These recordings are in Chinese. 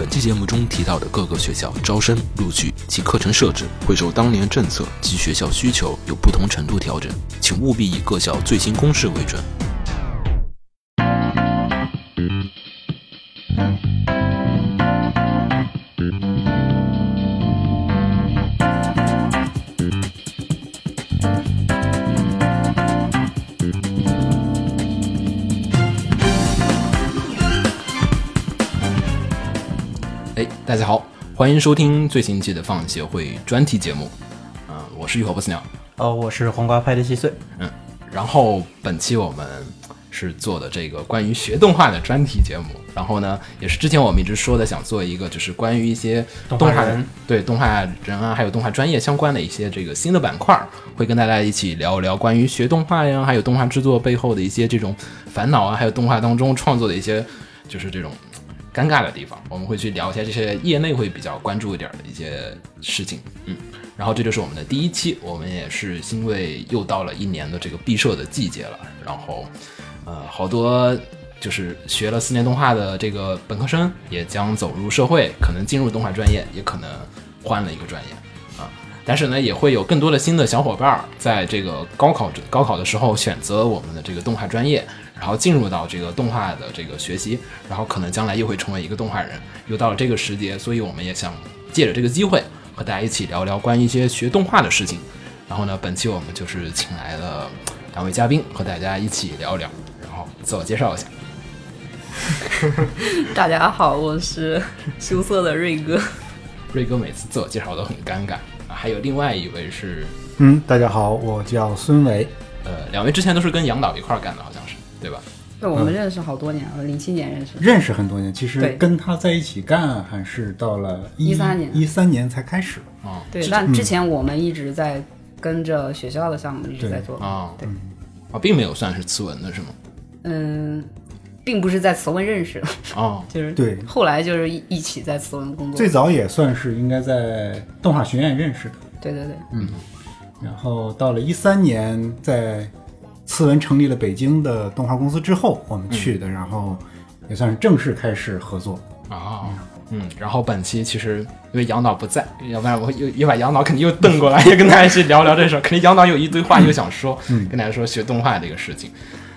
本期节目中提到的各个学校招生、录取及课程设置会受当年政策及学校需求有不同程度调整，请务必以各校最新公示为准。欢迎收听最新期的放映协会专题节目。嗯、我是浴火不死鸟。哦，我是黄瓜派的细碎。嗯，然后本期我们是做的这个关于学动画的专题节目。然后呢，也是之前我们一直说的，想做一个就是关于一些动画人对动画人啊，还有动画专业相关的一些这个新的板块儿，会跟大家一起聊一聊关于学动画呀，还有动画制作背后的一些这种烦恼啊，还有动画当中创作的一些就是这种尴尬的地方，我们会去聊一下这些业内会比较关注一点的一些事情。嗯，然后这就是我们的第一期，我们也是因为又到了一年的这个毕设的季节了，然后呃，好多就是学了四年动画的这个本科生也将走入社会，可能进入动画专业，也可能换了一个专业啊。但是呢，也会有更多的新的小伙伴在这个高考高考的时候选择我们的这个动画专业，然后进入到这个动画的这个学习，然后可能将来又会成为一个动画人。又到了这个时节，所以我们也想借着这个机会和大家一起聊聊关于一些学动画的事情。然后呢，本期我们就是请来了两位嘉宾和大家一起聊一聊，然后自我介绍一下。大家好，我是羞涩的瑞哥。瑞哥每次自我介绍都很尴尬啊，还有另外一位是嗯，大家好，我叫孙维。呃，两位之前都是跟杨导一块儿干的，对吧？对，我们认识好多年了，零七年认识。认识很多年，其实对。跟他在一起干还是到了一三年。一三年才开始。啊，对，但之前我们一直在跟着学校的项目一直在做。啊，对，啊，并没有算是词文的是吗？嗯，并不是在慈文认识。的，哦，就是对。后来就是一一起在慈文工作。最早也算是应该在动画学院认识的，对对对，嗯。然后到了一三年，在次文成立了北京的动画公司之后，我们去的，然后也算是正式开始合作。啊，嗯，然后本期其实因为杨导不在，要不然我又又把杨导肯定又瞪过来，也跟大家一起聊聊这事儿。肯定杨导有一堆话又想说，跟大家说学动画这个事情。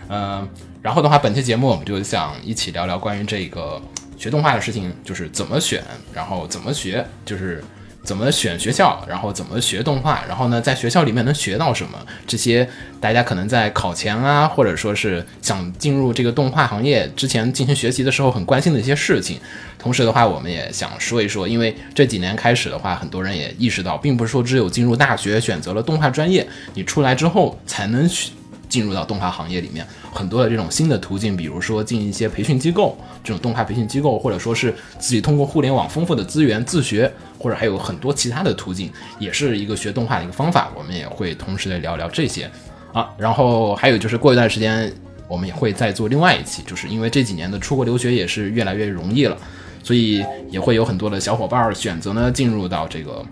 嗯、然后的话，本期节目我们就想一起聊聊关于这个学动画的事情，就是怎么选，然后怎么学，就是怎么选学校，然后怎么学动画，然后呢，在学校里面能学到什么，这些大家可能在考前啊，或者说是想进入这个动画行业之前进行学习的时候很关心的一些事情。同时的话，我们也想说一说，因为这几年开始的话，很多人也意识到，并不是说只有进入大学选择了动画专业，你出来之后才能去进入到动画行业里面，很多的这种新的途径，比如说进一些培训机构，这种动画培训机构，或者说是自己通过互联网丰富的资源自学，或者还有很多其他的途径，也是一个学动画的一个方法。我们也会同时的聊聊这些啊，然后还有就是过一段时间，我们也会再做另外一期，就是因为这几年的出国留学也是越来越容易了，所以也会有很多的小伙伴选择呢进入到这个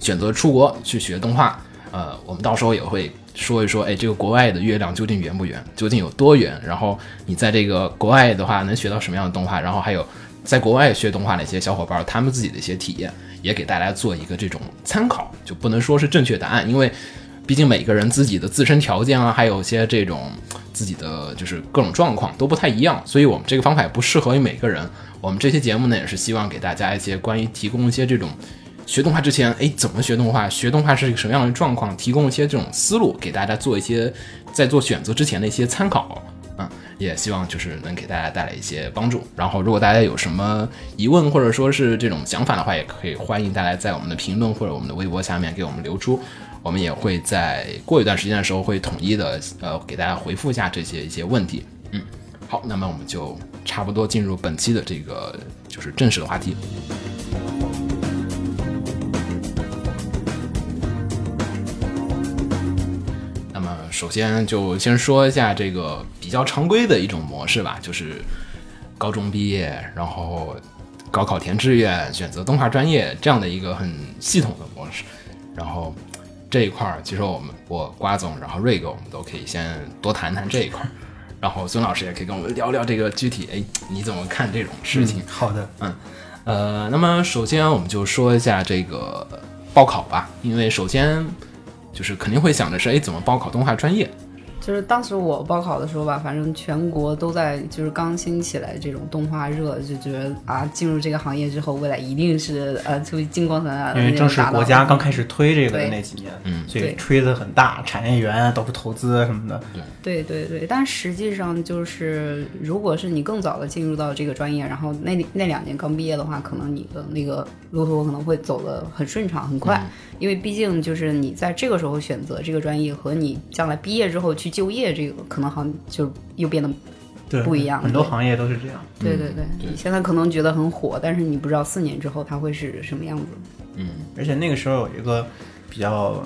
选择出国去学动画。呃，我们到时候也会说一说，哎，这个国外的月亮究竟圆不圆，究竟有多圆？然后你在这个国外的话，能学到什么样的动画？然后还有在国外学动画的一些小伙伴，他们自己的一些体验，也给大家做一个这种参考，就不能说是正确答案，因为毕竟每个人自己的自身条件啊，还有一些这种自己的就是各种状况都不太一样，所以我们这个方法也不适合于每个人。我们这期节目呢，也是希望给大家一些关于提供一些这种学动画之前，哎，怎么学动画？学动画是一个什么样的状况？提供一些这种思路，给大家做一些在做选择之前的一些参考。嗯，也希望就是能给大家带来一些帮助。然后，如果大家有什么疑问或者说是这种想法的话，也可以欢迎大家在我们的评论或者我们的微博下面给我们留出。我们也会在过一段时间的时候会统一的呃给大家回复一下这些一些问题。嗯，好，那么我们就差不多进入本期的这个就是正式的话题。首先就先说一下这个比较常规的一种模式吧，就是高中毕业，然后高考填志愿，选择动画专业这样的一个很系统的模式。然后这一块儿，其实我们我瓜总，然后瑞哥，我们都可以先多谈谈这一块儿。然后孙老师也可以跟我们聊聊这个具体，哎，你怎么看这种事情？好的，嗯呃，那么首先我们就说一下这个报考吧，因为首先就是肯定会想着是，哎，怎么报考动画专业？就是当时我报考的时候吧，反正全国都在就是刚兴起来这种动画热，就觉得啊，进入这个行业之后，未来一定是呃，就金光闪闪的因为正是国家刚开始推这个的那几年，嗯所以吹得很大，产业园到处投资啊什么的。对对对，但实际上就是，如果是你更早的进入到这个专业，然后那那两年刚毕业的话，可能你的那个路途可能会走得很顺畅、很快，因为毕竟就是你在这个时候选择这个专业和你将来毕业之后去就业，这个可能好像就又变得对，不一样很多行业都是这样。对对对，你现在可能觉得很火，但是你不知道四年之后它会是什么样子。嗯而且那个时候有一个比较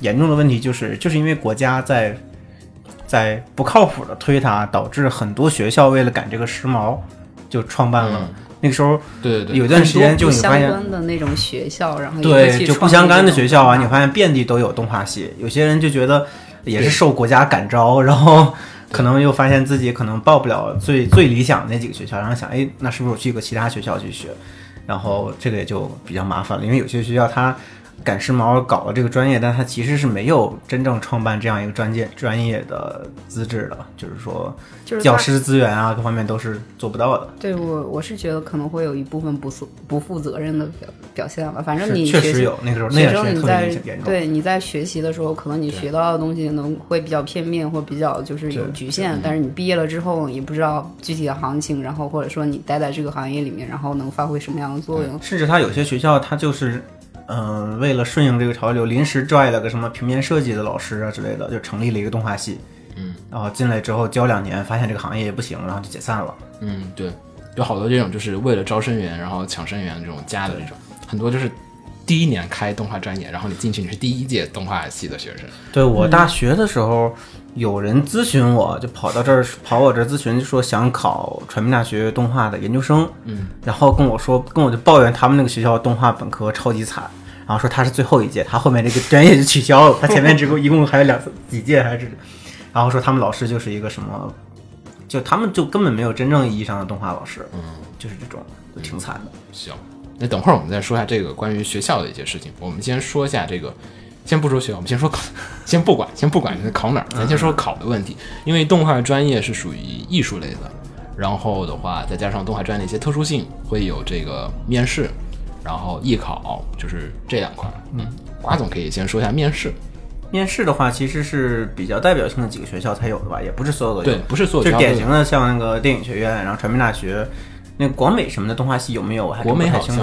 严重的问题，就是就是因为国家在在不靠谱的推它，导致很多学校为了赶这个时髦，就创办了。那个时候对对对，有一段时间就相你发现，关的那种学校，然后对，就不相干的学校啊，你发现遍地都有动画系。有些人就觉得也是受国家感召，然后可能又发现自己可能报不了最最理想的那几个学校，然后想，哎，那是不是我去个其他学校去学？然后这个也就比较麻烦了，因为有些学校它赶时髦搞了这个专业，但他其实是没有真正创办这样一个专业专业的资质的，就是说就是教师资源啊各方面都是做不到的。对我，我是觉得可能会有一部分不负不负责任的表表现吧。反正你确实有那个时候那个时间特别生你在。对你在学习的时候，可能你学到的东西能会比较片面或比较就是有局限，但是你毕业了之后，也不知道具体的行情，然后或者说你待在这个行业里面，然后能发挥什么样的作用。甚至他有些学校，他就是，嗯、为了顺应这个潮流，临时拽了个什么平面设计的老师啊之类的，就成立了一个动画系。嗯，然后进来之后教两年，发现这个行业也不行，然后就解散了。嗯，对，有好多这种就是为了招生源，然后抢生源这种加的这种，很多就是第一年开动画专业，然后你进去你是第一届动画系的学生，对我大学的时候，有人咨询我，就跑到这儿跑我这儿咨询，就说想考传媒大学动画的研究生。嗯，然后跟我说，跟我就抱怨他们那个学校动画本科超级惨。然后说他是最后一届，他后面这个专业就取消了，他前面只共一共还有两几届还是，然后说他们老师就是一个什么，就他们就根本没有真正意义上的动画老师，嗯，就是这种，就挺惨的。行，那等会儿我们再说一下这个关于学校的一些事情。我们先说一下这个，先不说学校，我们先说考，先不管，先不管你考哪儿，咱先说考的问题。因为动画专业是属于艺术类的，然后的话再加上动画专业的一些特殊性，会有这个面试，然后艺考，就是这两块。嗯，瓜总可以先说一下面试。面试的话，其实是比较代表性的几个学校才有的吧，也不是所有都有。对，不是所有就典型的像那个电影学院，然后传媒大学，那个广美什么的动画系有没有？我还真国美好像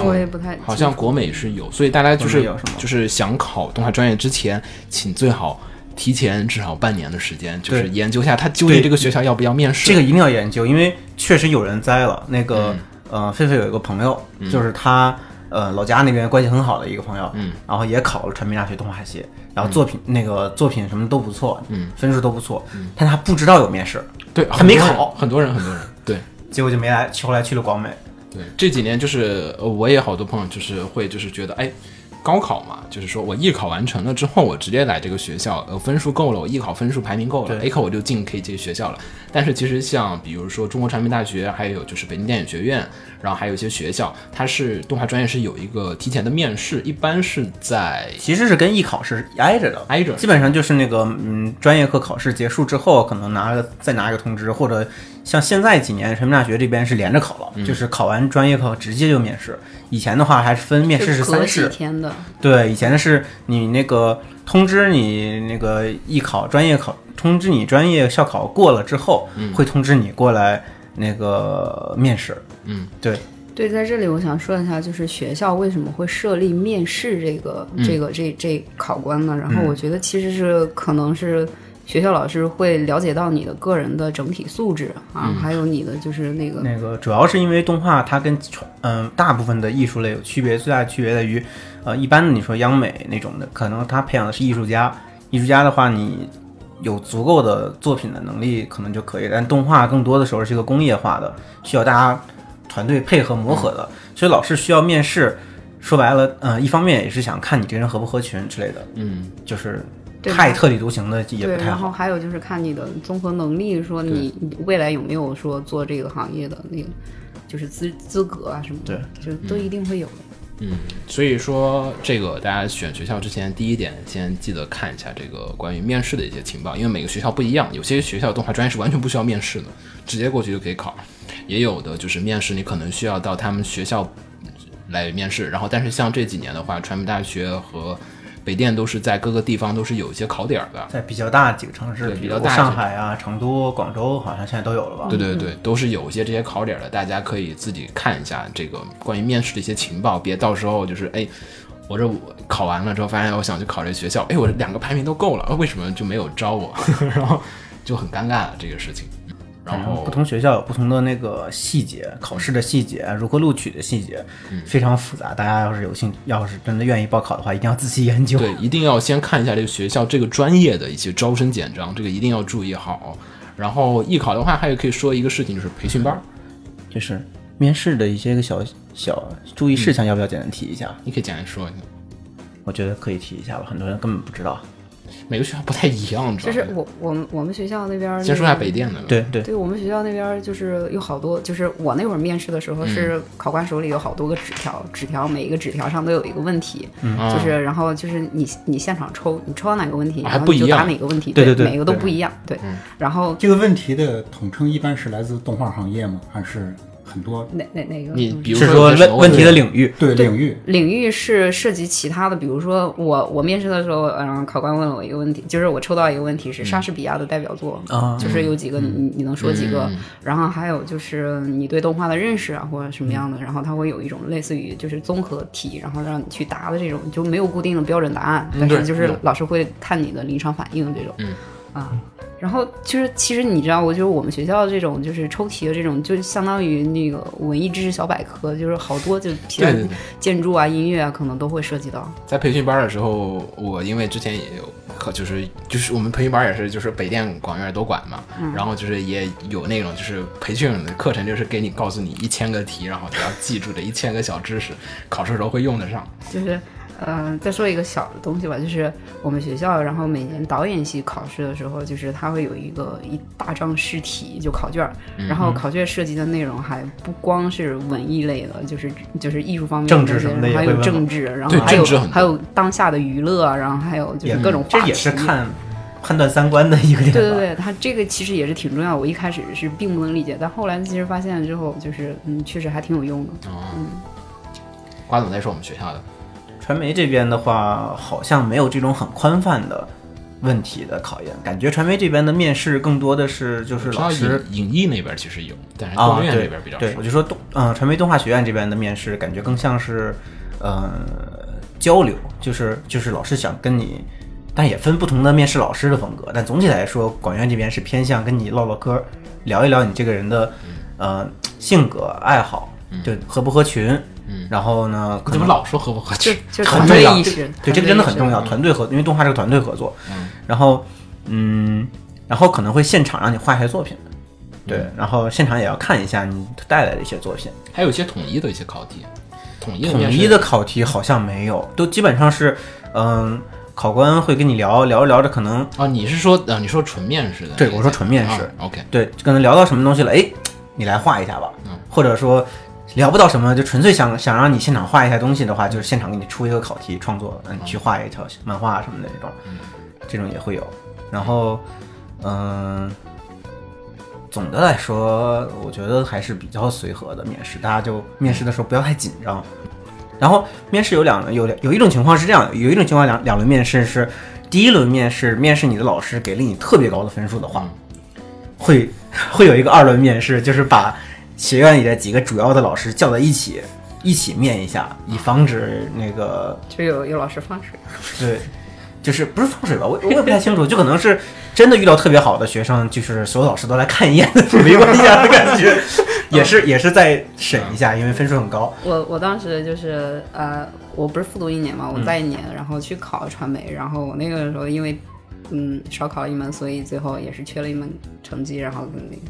好像国美是有，所以大家就是有什么就是想考动画专业之前，请最好提前至少半年的时间，就是研究一下他究竟这个学校要不要面试。这个一定要研究，因为确实有人栽了。那个、嗯呃，狒狒有一个朋友，就是他呃老家那边关系很好的一个朋友，嗯，然后也考了传媒大学动画系，然后作品、那个作品什么都不错，嗯，分数都不错，但他不知道有面试，对，他没考很多人很多人对。结果就没来，后来去了广美。对，这几年就是呃，我也好多朋友就是会就是觉得，哎，高考嘛，就是说我艺考完成了之后，我直接来这个学校，呃，分数够了，我艺考分数排名够了对，A 考我就进可以这个学校了。但是其实像比如说中国传媒大学，还有就是北京电影学院，然后还有一些学校，它是动画专业是有一个提前的面试，一般是在其实是跟艺考是挨着的，挨着基本上就是那个嗯，专业课考试结束之后，可能拿个再拿一个通知，或者像现在几年传媒大学这边是连着考了，嗯就是考完专业课直接就面试。以前的话还是分面试是三试，天的，对，以前的是你那个通知你那个艺考专业考，通知你专业校考过了之后，会通知你过来那个面试。嗯，对，对，在这里我想说一下，就是学校为什么会设立面试这个、这个这这考官呢？然后我觉得其实是可能是学校老师会了解到你的个人的整体素质啊，还有你的就是那个那个主要是因为动画它跟传嗯、大部分的艺术类有区别，最大的区别在于，呃，一般的你说央美那种的，可能他培养的是艺术家，艺术家的话你有足够的作品的能力可能就可以，但动画更多的时候是一个工业化的，需要大家团队配合磨合的，所以老师需要面试。说白了，嗯、一方面也是想看你这人合不合群之类的，嗯，就是对太特立独行的也对，不太好。然后还有就是看你的综合能力，说你你未来有没有说做这个行业的那个。就是资资格啊什么的，就都一定会有的。嗯，所以说这个大家选学校之前，第一点先记得看一下这个关于面试的一些情报，因为每个学校不一样，有些学校动画专业是完全不需要面试的，直接过去就可以考，也有的就是面试你可能需要到他们学校来面试，然后但是像这几年的话，传媒大学和北电都是在各个地方都是有一些考点儿的，在比较大几个城市，对比较大上海啊、成都、广州，好像现在都有了吧？对对对，都是有一些这些考点的，大家可以自己看一下这个关于面试的一些情报，别到时候就是哎，我这考完了之后发现我想去考这学校，哎，我两个排名都够了，为什么就没有招我？然后就很尴尬了这个事情。然后不同学校有不同的那个细节，考试的细节，如何录取的细节，嗯非常复杂。大家要是有兴，要是真的愿意报考的话，一定要仔细研究。对，一定要先看一下这个学校这个专业的一些招生简章，这个一定要注意好。然后艺考的话，还有可以说一个事情，就是培训班儿，就是面试的一些个小小注意事项，要不要简单提一下？你可以简单说一下。我觉得可以提一下吧，很多人根本不知道。每个学校不太一样，知道吗就是。我我们我们学校那边儿先说一下北电的吧，对对，对。我们学校那边就是有好多，就是我那会儿面试的时候，是考官手里有好多个纸条，纸条每一个纸条上都有一个问题，嗯就是然后就是你你现场抽，你抽到哪个问题，然后你就不一样答哪个问题，对对对每个都不一样，对，然后这个问题的统称一般是来自动画行业吗？还是很多哪哪哪个你比如说问问题的领域。对领域？领域是涉及其他的，比如说我我面试的时候，嗯，考官问了我一个问题，就是我抽到一个问题是莎士比亚的代表作，啊就是有几个你你能说几个，嗯。然后还有就是你对动画的认识啊或者什么样的，然后它会有一种类似于就是综合题，然后让你去答的这种，就没有固定的标准答案，但对是就是老师会看你的临场反应这种，嗯啊。然后就是，其实你知道，我就是我们学校这种就是抽题的这种，就相当于那个文艺知识小百科，就是好多就其他对对对建筑啊、音乐啊，可能都会涉及到。在培训班的时候，我因为之前也有课，就是就是我们培训班也是就是北电广院都管嘛，然后就是也有那种就是培训的课程，就是给你告诉你一千个题，然后你要记住这一千个小知识，考试时候会用得上。就是，呃，再说一个小的东西吧，就是我们学校，然后每年导演系考试的时候，就是它会有一个一大张试题，就考卷儿，然后考卷涉及的内容还不光是文艺类的，就是就是艺术方面的政治那些什么的还有政治，然后还有还有当下的娱乐，然后还有就是各种话题。这也是看判断三观的一个点。对对对，它这个其实也是挺重要的。我一开始是并不能理解，但后来其实发现了之后，就是嗯，确实还挺有用的。嗯，瓜总在说我们学校的，传媒这边的话，好像没有这种很宽泛的问题的考验，感觉传媒这边的面试更多的是就是老师影影艺那边其实有，但是啊，动画院对那边比较少，对我。就说动嗯、传媒动画学院这边的面试，感觉更像是呃交流，就是就是老师想跟你。但也分不同的面试老师的风格，但总体来说，广院这边是偏向跟你唠唠嗑，聊一聊你这个人的，呃，性格、爱好，就合不合群。嗯然后呢，可能怎么老说合不合就群？就团团队意识，对，这个真的很重要，团团队合，因为动画是个团队合作。嗯，然后，嗯，然后可能会现场让你画一些作品，对，然后现场也要看一下你带来的一些作品。还有一些统一的一些考题，统一的统一的考题好像没有，都基本上是，嗯，考官会跟你聊聊着聊着，可能啊，你是说啊，你说纯面试的？对我说纯面试啊 OK，对，可能聊到什么东西了，哎，你来画一下吧，嗯或者说。聊不到什么，就纯粹想想让你现场画一下东西的话，就是现场给你出一个考题创作，让你去画一条漫画什么的这种，这种也会有。然后，嗯，总的来说，我觉得还是比较随和的面试，大家就面试的时候不要太紧张。然后面试有两轮，有有一种情况是这样的，有一种情况两两轮面试是，第一轮面试面试你的老师给了你特别高的分数的话，会 会有一个二轮面试，就是把学院里的几个主要的老师叫在一起，一起面一下，以防止那个就有有老师放水。对，就是不是放水吧？我我也不太清楚，就可能是真的遇到特别好的学生，就是所有老师都来看一眼的没关系啊的感觉，也是 也是在审一下，因为分数很高。我我当时就是呃，我不是复读一年嘛，我在一年，然后去考传媒，然后我那个时候因为嗯少考了一门，所以最后也是缺了一门成绩，然后那个，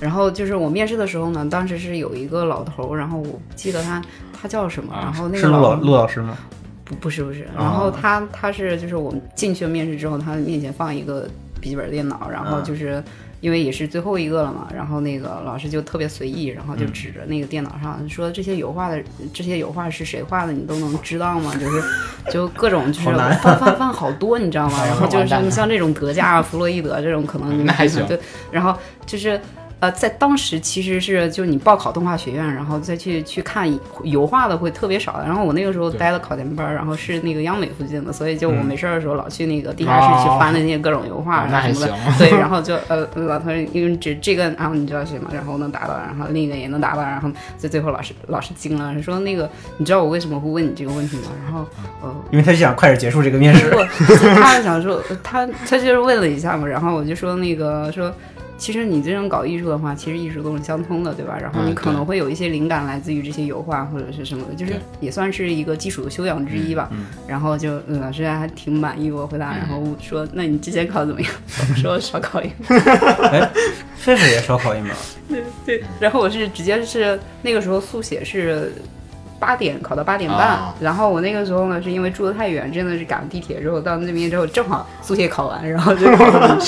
然后就是我面试的时候呢，当时是有一个老头儿，然后我不记得他他叫什么，然后那是陆老个老陆老师吗？不不是不是，然后他他是就是我们进去了面试之后，他面前放一个笔记本电脑，然后就是因为也是最后一个了嘛，然后那个老师就特别随意，然后就指着那个电脑上说这些油画的这些油画是谁画的，你都能知道吗？就是就各种就是好难范范范好多，你知道吗？然后就是像这种德加啊、弗洛伊德这种，可能你那还行就然后就是。呃，在当时其实是就你报考动画学院，然后再去去看油画的会特别少。然后我那个时候待了考前班儿，然后是那个央美附近的，所以就我嗯没事儿的时候老去那个地下室去翻那些各种油画什么的。行对，然后就呃老头儿因为这这个，然后你知道是吗？然后能达到，然后另一个也能达到，然后最最后老师老师惊了，说那个你知道我为什么会问你这个问题吗？然后呃因为他就想快点结束这个面试。不，他想说他他就是问了一下嘛，然后我就说那个说。其实你这种搞艺术的话，其实艺术都是相通的，对吧？然后你嗯可能会有一些灵感来自于这些油画或者是什么的，就是也算是一个基础的修养之一吧。然后就、嗯、老师还挺满意我回答，然后说那你之前考怎么样？我说少考一个。哎，狒狒也少考一门，对对，然后我是直接是那个时候速写是八点考到八点半，啊然后我那个时候呢是因为住的太远，真的是赶地铁之后到那边之后正好速写考完，然后就考了。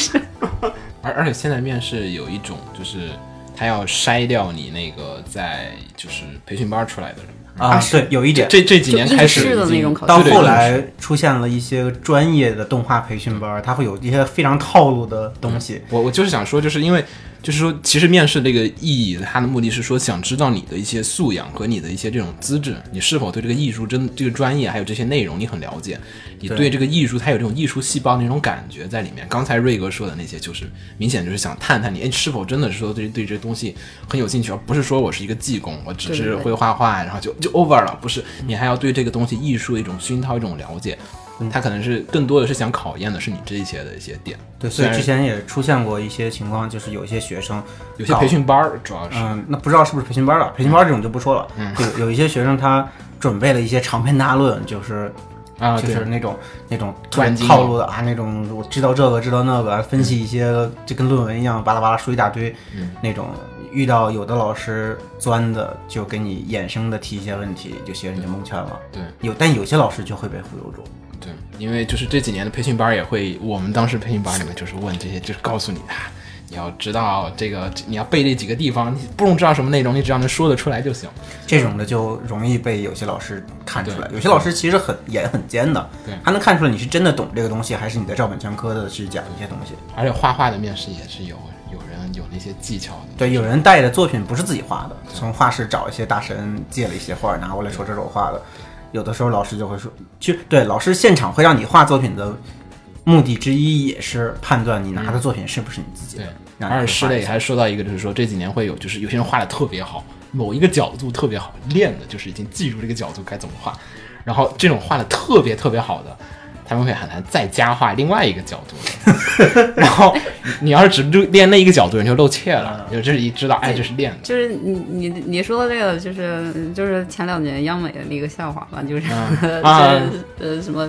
而而且现在面试有一种就是他要筛掉你那个在就是培训班出来的人啊，对，有一点。这这几年开始就应试的那种考试到后来出现了一些专业的动画培训班，它会有一些非常套路的东西。我我就是想说，就是因为就是说，其实面试这个意义，它的目的是说想知道你的一些素养和你的一些这种资质，你是否对这个艺术真这个专业还有这些内容你很了解，你对对这个艺术它有这种艺术细胞的那种感觉在里面。刚才瑞哥说的那些，就是明显就是想探探你，哎，是否真的是说对对这东西很有兴趣，而不是说我是一个技工，我只是会画画，然后就就 over 了，不是，你还要对这个东西艺术的一种熏陶一种了解。他可能是更多的是想考验的是你这一些的一些点，对，所以之前也出现过一些情况，就是有一些学生有些培训班儿主要是，嗯，那不知道是不是培训班了？培训班这种就不说了。嗯有有一些学生他准备了一些长篇大论，就是啊，就是那种那种专精套路的啊，那种我知道这个知道那个，分析一些就跟论文一样，巴拉巴拉说一大堆，嗯那种遇到有的老师钻的，就给你衍生的提一些问题，就学生就蒙圈了。对。有，但有些老师就会被忽悠住。对，因为就是这几年的培训班也会，我们当时培训班里面就是问这些，就是告诉你啊，你要知道这个，你要背这几个地方，你不用知道什么内容，你只要能说得出来就行。这种的就容易被有些老师看出来，有些老师其实很眼很尖的对，他能看出来你是真的懂这个东西，还是你在照本宣科的去讲一些东西。而且画画的面试也是有有人有那些技巧的。对，有人带的作品不是自己画的，从画室找一些大神借了一些画拿过来说这是我画的。有的时候老师就会说，其实对老师现场会让你画作品的目的之一也是判断你拿的作品是不是你自己的。对，而且师磊还说到一个，就是说这几年会有，就是有些人画的特别好，某一个角度特别好，练的就是已经记住这个角度该怎么画，然后这种画的特别特别好的。他们会喊他再加画另外一个角度，然后你你要是只就练那一个角度，你就露怯了，就这是一知道，哎，这是练的。就是你你你说的这个，就是就是前两年央美的那个笑话嘛，就是、就是呃什么。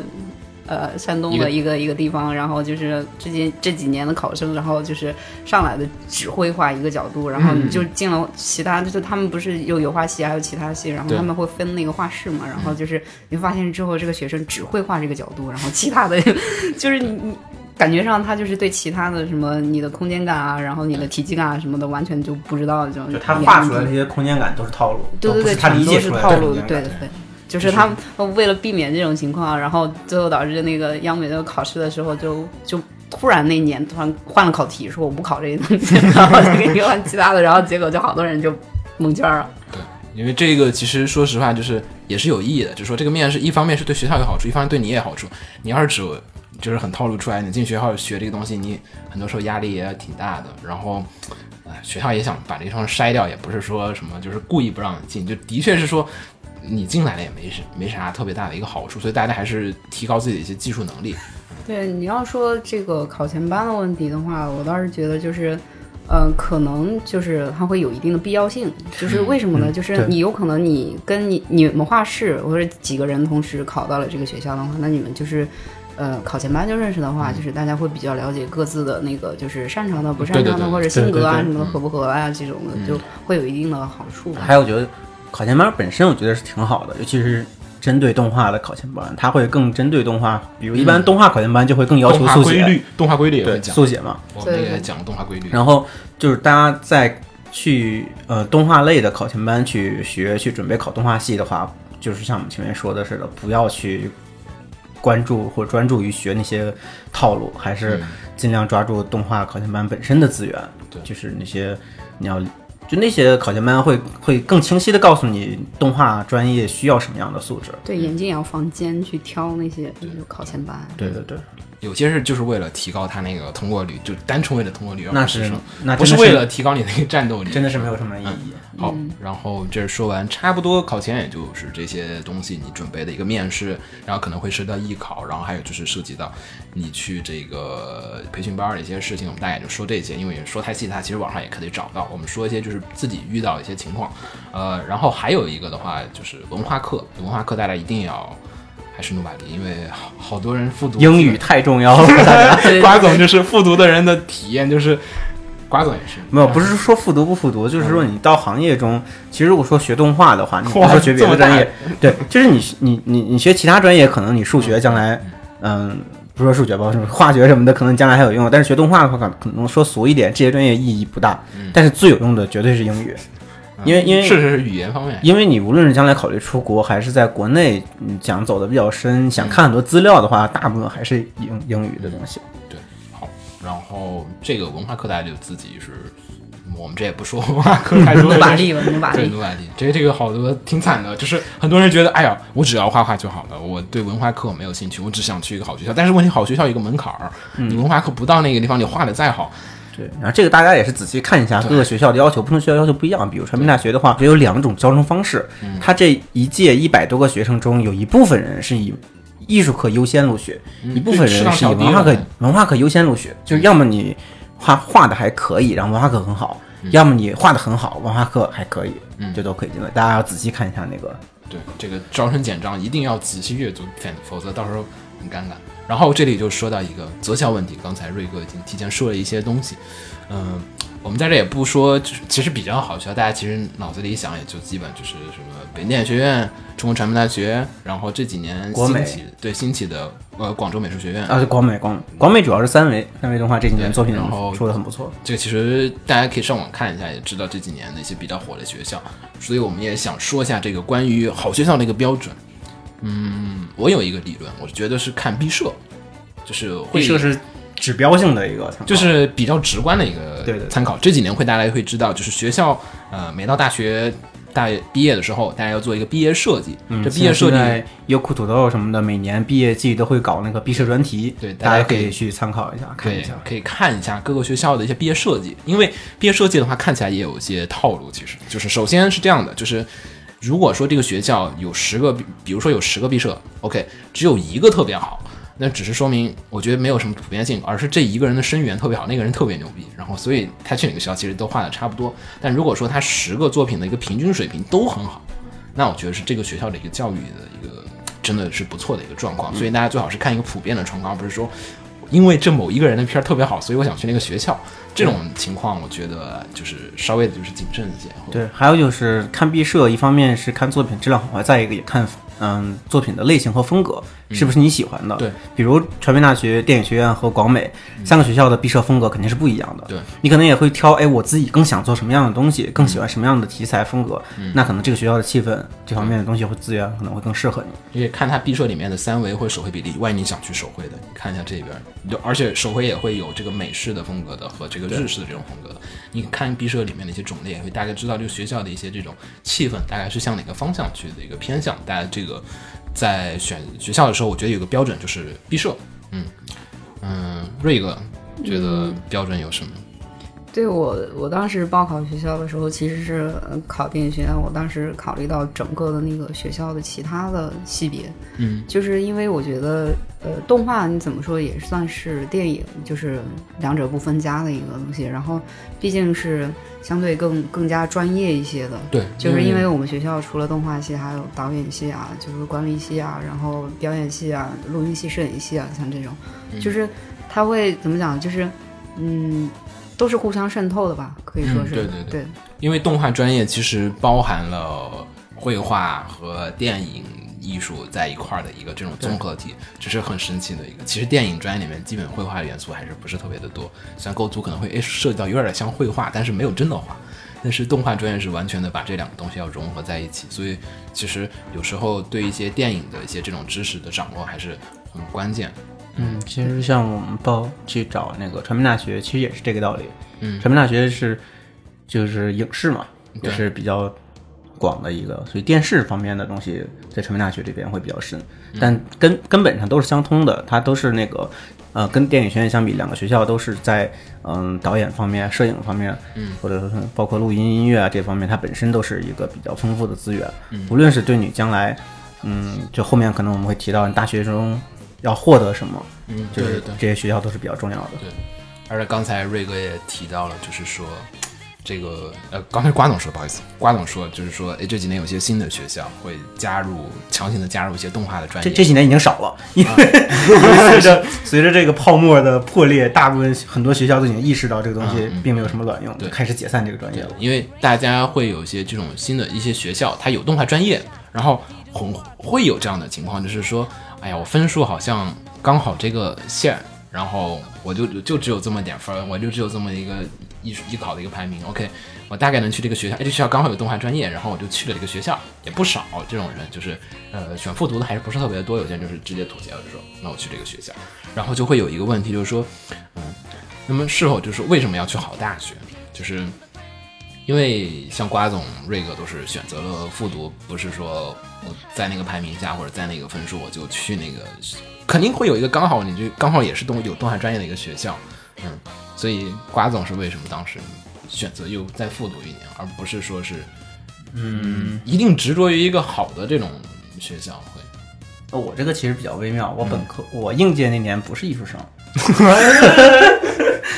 呃，山东的一个一个地方，然后就是这些这几年的考生，然后就是上来的只会画一个角度，然后你就进了其他，就是他们不是有油画系，还有其他系，然后他们会分那个画室嘛，然后就是你发现之后，这个学生只会画这个角度，然后其他的 就是你你感觉上他就是对其他的什么你的空间感啊，然后你的体积感啊什么的，完全就不知道就。就他画出来的这些空间感都是套路，对对对，他理解出来的是套路对对对。就是他们为了避免这种情况，然后最后导致那个央美的考试的时候就，就突然那年突然换了考题，说我不考这些东西，然后就给你换其他的，然后结果就好多人就蒙圈了。对因为这个其实说实话，就是也是有意义的，就是说这个面试一方面是对学校有好处，一方面对你也有好处。你要是只就是很套路出来，你进学校学这个东西，你很多时候压力也挺大的。然后，哎，学校也想把这双筛掉，也不是说什么就是故意不让进，就的确是说你进来了也没什没啥特别大的一个好处，所以大家还是提高自己的一些技术能力。对，你要说这个考前班的问题的话，我倒是觉得就是。嗯、可能就是它会有一定的必要性，就是为什么呢？嗯就是你有可能你跟你你们画室或者几个人同时考到了这个学校的话，那你们就是，呃，考前班就认识的话，就是大家会比较了解各自的那个就是擅长的、不擅对对对长的或者性格啊对对对什么的合不合啊这种的，就会有一定的好处。还有，我觉得考前班本身我觉得是挺好的，尤其是针对动画的考前班，它会更针对动画，比如一般动画考前班就会更要求动画速写，规律，动画规律也会对讲，速写嘛。我们也讲动画规律。然后就是大家在去呃动画类的考前班去学去准备考动画系的话，就是像我们前面说的似的，不要去关注或专注于学那些套路，还是尽量抓住动画考前班本身的资源。对就是那些你要。就那些考前班会会更清晰的告诉你动画专业需要什么样的素质。对，眼睛也要放尖去挑那些就是考前班。对对对，有些是就是为了提高他那个通过率，就单纯为了通过率，而那是不是不是为了提高你那个战斗力，真的是没有什么意义。好，然后这说完，差不多考前也就是这些东西，你准备的一个面试，然后可能会涉及到艺考，然后还有就是涉及到你去这个培训班儿的一些事情，我们大概就说这些，因为说太细，它其实网上也可以找到。我们说一些就是自己遇到的一些情况，呃，然后还有一个的话就是文化课，文化课大家一定要还是努把力，因为好好多人复读英语太重要了，瓜总就是复读的人的体验就是，瓜总也是没有，不是说复读不复读，就是说你到行业中，其实如果说学动画的话，你不说学别的专业，对，就是你你你你学其他专业，可能你数学将来，嗯，不说数学吧，什么化学什么的，可能将来还有用，但是学动画的话，可可能说俗一点，这些专业意义不大，但是最有用的绝对是英语，因为因为是是是语言方面，因为你无论是将来考虑出国，还是在国内，你想走的比较深，想看很多资料的话，大部分还是英英语的东西。对，好，然后这个文化课大家就自己是，我们这也不说文化课太多 把力吧，努把对，力。努把力。这个这个好多挺惨的，就是很多人觉得，哎呀，我只要画画就好了，我对文化课没有兴趣，我只想去一个好学校。但是问题，好学校有一个门槛儿，你文化课不到那个地方，你画的再好，对，然后这个大家也是仔细看一下各个学校的要求，不同学校要求不一样。比如传媒大学的话，只有两种招生方式，它这一届一百多个学生中，有一部分人是以艺术课优先录取，一部分人是以文化课文化课优先录取。就是要么你画画的还可以，然后文化课很好；要么你画的很好，文化课还可以，这都可以进来。大家要仔细看一下那个。对这个招生简章一定要仔细阅读，否否则到时候很尴尬。然后这里就说到一个择校问题，刚才瑞哥已经提前说了一些东西，嗯、我们在这也不说，就是其实比较好学校，大家其实脑子里想也就基本就是什么北电影学院、中国传媒大学，然后这几年国美兴起对兴起的呃广州美术学院，啊，是广美，广广美主要是三维，三维动画这几年作品然后说的很不错。这个其实大家可以上网看一下，也知道这几年的一些比较火的学校，所以我们也想说一下这个关于好学校的一个标准。嗯，我有一个理论，我觉得是看毕设，就是会毕设是指标性的一个参考，就是比较直观的一个参考。这几年会大家会知道，就是学校呃每到大学大毕业的时候，大家要做一个毕业设计。嗯这毕业设计优酷土豆什么的，每年毕业季都会搞那个毕设专题，对大家可以大家可以去参考一下，看一下。，可以看一下各个学校的一些毕业设计，因为毕业设计的话，看起来也有一些套路。其实就是首先是这样的，就是如果说这个学校有十个，比如说有十个毕设，OK，只有一个特别好，那只是说明我觉得没有什么普遍性，而是这一个人的生源特别好，那个人特别牛逼，然后所以他去哪个学校其实都画的差不多。但如果说他十个作品的一个平均水平都很好，那我觉得是这个学校的一个教育的一个真的是不错的一个状况。所以大家最好是看一个普遍的状况，而不是说因为这某一个人的片儿特别好，所以我想去那个学校。这种情况，我觉得就是稍微的就是谨慎一些。对，还有就是看毕设，一方面是看作品质量好坏，再一个也看嗯作品的类型和风格是不是你喜欢的。对，比如传媒大学、电影学院和广美三个学校的毕设风格肯定是不一样的。对，你可能也会挑，哎，我自己更想做什么样的东西，更喜欢什么样的题材风格，那可能这个学校的气氛这方面的东西或资源可能会更适合你。因为看它毕设里面的三维或者手绘比例，万一你想去手绘的，你看一下这边，就而且手绘也会有这个美式的风格的和这个日式的这种风格的。你看毕设里面的一些种类，也会大概知道这个学校的一些这种气氛大概是向哪个方向去的一个偏向。大家这个在选学校的时候，我觉得有个标准就是毕设。嗯嗯，瑞哥觉得标准有什么？对我，我当时报考学校的时候，其实是呃考电影学院。我当时考虑到整个的那个学校的其他的系别，嗯，就是因为我觉得，呃，动画你怎么说也算是电影，就是两者不分家的一个东西。然后毕竟是相对更更加专业一些的，对，就是因为我们学校除了动画系，还有导演系啊，就是管理系啊，然后表演系啊、录音系、摄影系啊，像这种，就是它会怎么讲？就是嗯，都是互相渗透的吧，可以说是、嗯对对对对因为动画专业其实包含了 绘画和电影艺术在一块儿的一个这种综合体，这是很神奇的一个。其实电影专业里面基本绘画元素还是不是特别的多，虽然构图可能会诶涉及到有点像绘画，但是没有真的画。但是动画专业是完全的把这两个东西要融合在一起，所以其实有时候对一些电影的一些这种知识的掌握还是很关键。嗯，其实像我们报去找那个传媒大学，其实也是这个道理。嗯。传媒大学是就是影视嘛，对也是比较广的一个，所以电视方面的东西在传媒大学这边会比较深，但根根本上都是相通的，它都是那个呃，跟电影学院相比，两个学校都是在嗯导演方面、摄影方面，嗯，或者说包括录音、音乐啊这方面，它本身都是一个比较丰富的资源，无论是对你将来，嗯，就后面可能我们会提到你大学中要获得什么，嗯，就是。这些学校都是比较重要的。对而且刚才瑞哥也提到了，就是说，这个呃，刚才瓜总说，不好意思，瓜总说就是说，哎，这几年有些新的学校会加入强行的加入一些动画的专业，这这几年已经少了，因为 随着随着这个泡沫的破裂，大部分很多学校都已经意识到这个东西并没有什么卵用，对就开始解散这个专业了。因为大家会有一些这种新的一些学校，它有动画专业，然后很会有这样的情况，就是说，哎呀，我分数好像刚好这个线，然后我就就只有这么点分，我就只有这么一个艺术艺考的一个排名，OK，我大概能去这个学校，哎，这学校刚好有动画专业，然后我就去了这个学校，也不少这种人，就是呃选复读的还是不是特别的多，有些人就是直接妥协了，就说那我去这个学校，然后就会有一个问题，就是说，嗯，那么是否就是为什么要去好大学？就是因为像瓜总、瑞哥都是选择了复读，不是说我在那个排名下或者在那个分数我就去那个，肯定会有一个刚好你就刚好也是动有动画专业的一个学校，嗯，所以瓜总是为什么当时选择又再复读一年，而不是说是嗯一定执着于一个好的这种学校会？呃我这个其实比较微妙，我本科、我应届那年不是艺术生，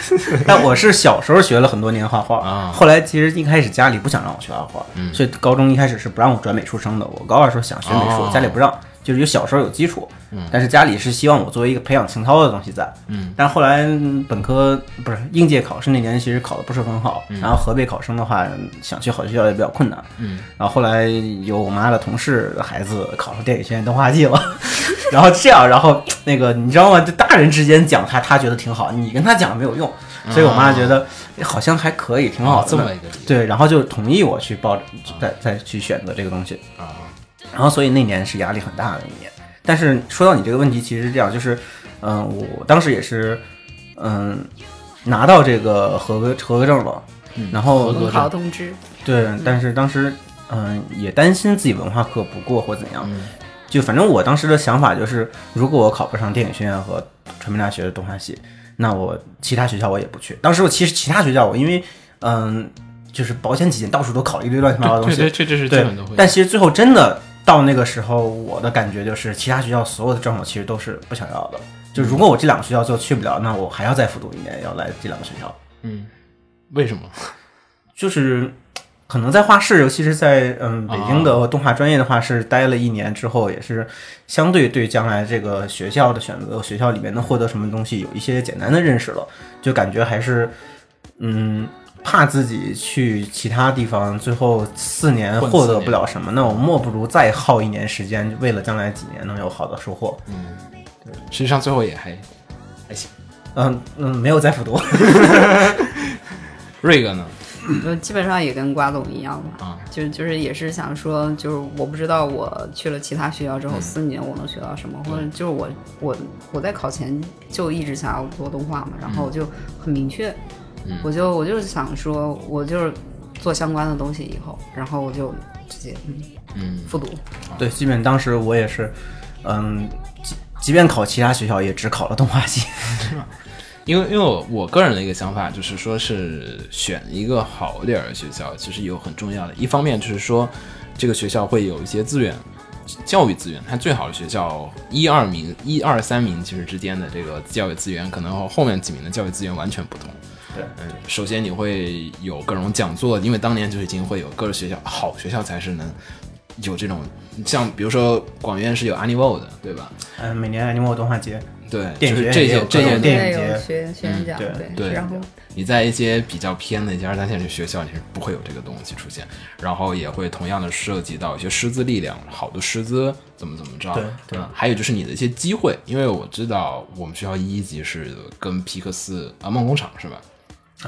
但我是小时候学了很多年画画，啊后来其实一开始家里不想让我学画画，嗯所以高中一开始是不让我转美术生的。我高二时候想学美术，哦家里不让，就是有小时候有基础，嗯但是家里是希望我作为一个培养情操的东西在，嗯，但后来嗯本科不是应届考试那年，其实考的不是很好，嗯然后河北考生的话，想去好学校也比较困难，嗯，然后后来有我妈的同事的孩子考上电影学院动画系了，然后这样，然后那个你知道吗？就大人之间讲他，他觉得挺好，你跟他讲没有用，所以我妈觉得哎好像还可以，挺好的。哦这么一个对，然后就同意我去报，再再去选择这个东西。啊，然后所以那年是压力很大的一年。但是说到你这个问题，其实是这样，就是，嗯、我当时也是，嗯、拿到这个合格合格证了，然后合格文考通知，对，但是当时嗯、也担心自己文化课不过或怎样，嗯。就反正我当时的想法就是，如果我考不上电影学院和传媒大学的动画系，那我其他学校我也不去。当时我其实其他学校我因为嗯、就是保险起见，到处都考了一堆乱七八糟的东西，对对，这这是基对本都会，，但其实最后真的到那个时候，我的感觉就是，其他学校所有的证我其实都是不想要的。就如果我这两个学校最后去不了，那我还要再复读一年，要来这两个学校。嗯，为什么？就是可能在画室，尤其是在嗯北京的动画专业的画室待了一年之后，也是相对对将来这个学校的选择，学校里面能获得什么东西有一些简单的认识了，就感觉还是嗯。怕自己去其他地方，最后四年获得不了什么，那我莫不如再耗一年时间，为了将来几年能有好的收获。嗯，对实际上最后也还还行。嗯嗯，没有再复读。瑞哥呢？呃，基本上也跟瓜总一样吧，啊就就是也是想说，就是我不知道我去了其他学校之后，四年我能学到什么，或者就是我我我在考前就一直想要做动画嘛，然后我就很明确，我就我就是想说，我就是做相关的东西以后，然后我就直接嗯嗯复读，对，基本当时我也是，嗯，即即便考其他学校，也只考了动画系。因为因为我我个人的一个想法就是说，是选一个好一点的学校，其实有很重要的。一方面就是说，这个学校会有一些资源，教育资源，它最好的学校一二名、一二三名其实之间的这个教育资源，可能和后面几名的教育资源完全不同。对，嗯，首先你会有各种讲座，因为当年就已经会有各个学校，好学校才是能有这种，像比如说广院是有 Anivol 的，对吧？嗯，每年 Animo 动画节，对，电影就是这些这些电影节学学院奖，对对然后你在一些比较偏的一些二三线的学校，你是不会有这个东西出现，然后也会同样的涉及到一些师资力量，好的师资怎么怎么着，对对嗯还有就是你的一些机会，因为我知道我们学校一级是跟皮克斯啊梦工厂是吧，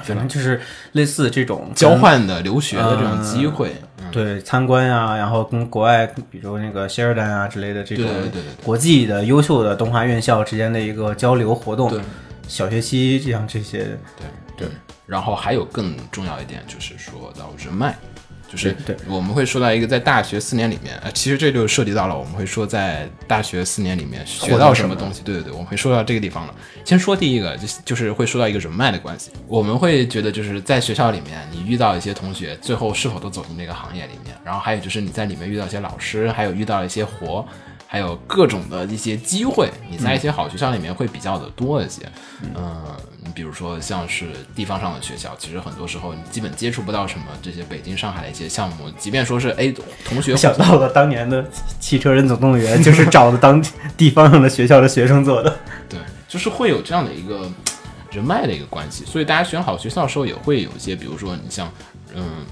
反正就是类似这种交换的留学的这种机会，嗯，对参观啊，然后跟国外，比如那个 Sheridan 啊之类的这种国际的优秀的动画院校之间的一个交流活动对，小学期这样这些，对对，然后还有更重要一点就是说到人脉。就是我们会说到一个在大学四年里面，呃，其实这就涉及到了我们会说在大学四年里面学到什么东西。对对对，我们会说到这个地方了。先说第一个，就就是会说到一个人脉的关系。我们会觉得就是在学校里面，你遇到一些同学，最后是否都走进这个行业里面，然后还有就是你在里面遇到一些老师，还有遇到一些活。还有各种的一些机会，你在一些好学校里面会比较的多一些。嗯，你比如说像是地方上的学校，其实很多时候你基本接触不到什么这些北京、上海的一些项目，即便说是哎同学想到了当年的汽车人总动员，就是找的当地方上的学校的学生做的。对，就是会有这样的一个人脉的一个关系，所以大家选好学校的时候也会有一些，比如说你像嗯。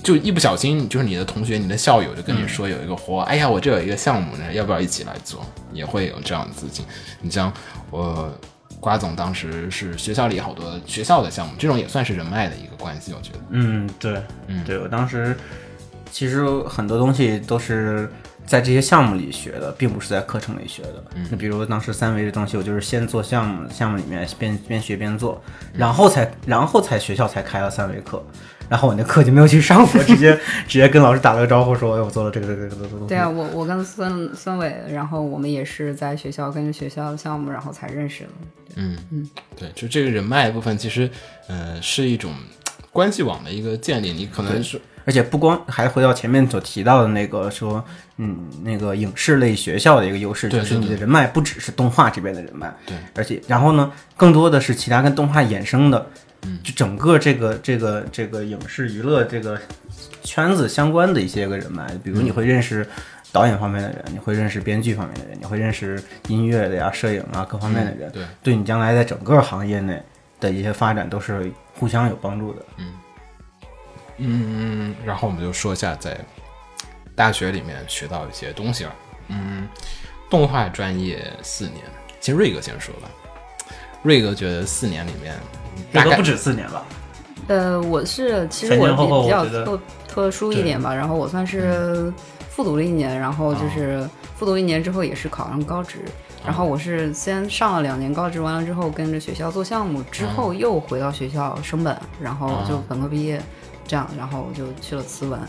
就一不小心，就是你的同学、你的校友就跟你说有一个活，哎呀，我这有一个项目呢，要不要一起来做？也会有这样的资金。你像我瓜总当时是学校里好多学校的项目，这种也算是人脉的一个关系，我觉得。嗯，对，嗯对我当时其实很多东西都是在这些项目里学的，并不是在课程里学的。那、比如当时三维这东西，我就是先做项目，项目里面边边学边做，然后才然后才学校才开了三维课。然后我那课就没有去上过，直接直接跟老师打了个招呼，说：“哎，我做了这个这个这个这个东西。”对啊，我我跟孙孙伟，然后我们也是在学校跟着学校的项目，然后才认识的。嗯嗯，对，就这个人脉部分，其实呃是一种关系网的一个建立。你可能是而且不光还回到前面所提到的那个说，嗯，那个影视类学校的一个优势，就是你的人脉不只是动画这边的人脉，对，而且然后呢，更多的是其他跟动画衍生的，嗯，就整个这个这个这个影视娱乐这个圈子相关的一些个人脉，比如你会认识。导演方面的人，你会认识编剧方面的人，你会认识音乐的呀、摄影啊各方面的人，对对你将来在整个行业内的一些发展都是互相有帮助的。嗯嗯，然后我们就说一下在大学里面学到一些东西了。嗯，动画专业四年，其实瑞哥先说吧。瑞哥觉得四年里面，大概不止四年吧？呃，我是其实我比比较特特殊一点吧，然后我算是复读了一年，然后就是复读一年之后也是考上高职，然后我是先上了两年高职，完了之后跟着学校做项目，之后又回到学校升本，然后就本科毕业，这样，然后就去了慈文，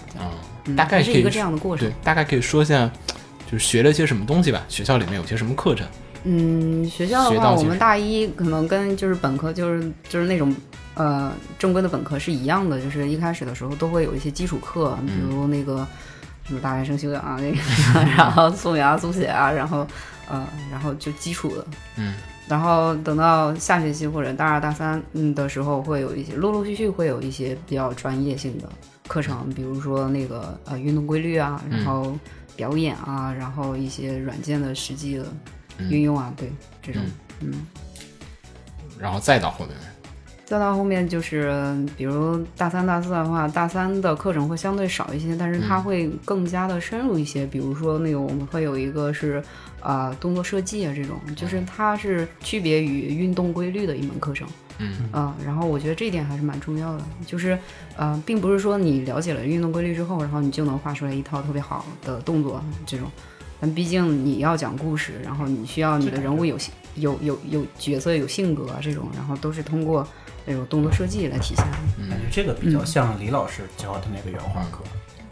嗯，大概是一个这样的过程对。，大概可以说一下，就是学了些什么东西吧。学校里面有些什么课程？嗯，学校的话，我们大一可能跟就是本科就是就是那种呃正规的本科是一样的，就是一开始的时候都会有一些基础课，比如那个什么大学生修养啊，那个，然后素描、速写啊，然后呃，然后就基础的，嗯，然后等到下学期或者大二大三嗯的时候，会有一些陆陆续续会有一些比较专业性的课程，比如说那个呃运动规律啊，然后表演啊，然后一些软件的实际的运用啊，对这种，嗯，然后再到后面，再到后面就是比如大三大四的话，大三的课程会相对少一些，但是它会更加的深入一些，比如说那个我们会有一个是啊、动作设计啊这种，就是它是区别于运动规律的一门课程。嗯。啊、然后我觉得这一点还是蛮重要的，就是，呃，并不是说你了解了运动规律之后，然后你就能画出来一套特别好的动作这种，但毕竟你要讲故事，然后你需要你的人物有性有有有角色有性格啊这种，然后都是通过那种动作设计来体现的。感觉这个比较像李老师教的那个原画课。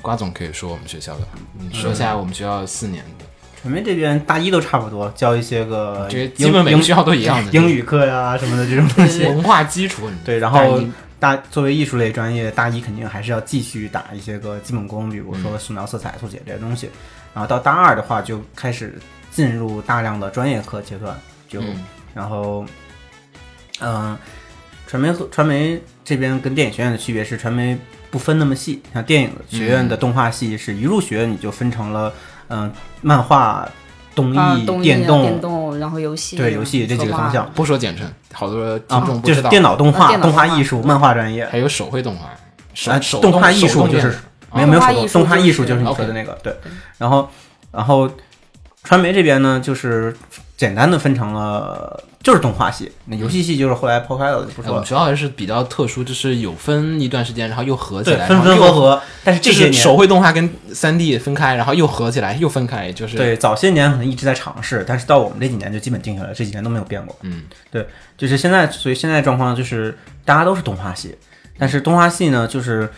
瓜总可以说我们学校的，你说一下我们学校四年的，传媒这边大一都差不多，教一些个这些基本每个学校都一样的英语课呀、什么的这种东西。文化基础，对，然后大作为艺术类专业，大一肯定还是要继续打一些个基本功，比如说素描、色彩、速写这些东西。然后到大二的话，就开始进入大量的专业课阶段，就、嗯然后，嗯、传媒和传媒这边跟电影学院的区别是，传媒不分那么细，像电影学院的动画系是一入学你就分成了，嗯、漫画、东艺、啊动电动、电动，然后游戏，对游戏这几个方向不说简称，好多听啊众，不知道。就是电脑动画、啊动画艺术、漫画专业。还有手绘动画，手啊，手动画艺术就是没有没有手动，动画艺术就是你说的那个对。然后然后传媒这边呢，就是简单的分成了就是动画系，那游戏系就是后来抛开了就不说了。哎我们学校还是比较特殊，就是有分一段时间，然后又合起，来，分分合合，但是这些年手绘动画跟三 D 分开，然后又合起来，又分开，就是对早些年可能一直在尝试，但是到我们这几年就基本定下来，这几年都没有变过。嗯，对，就是现在，所以现在状况就是大家都是动画系，但是动画系呢，就是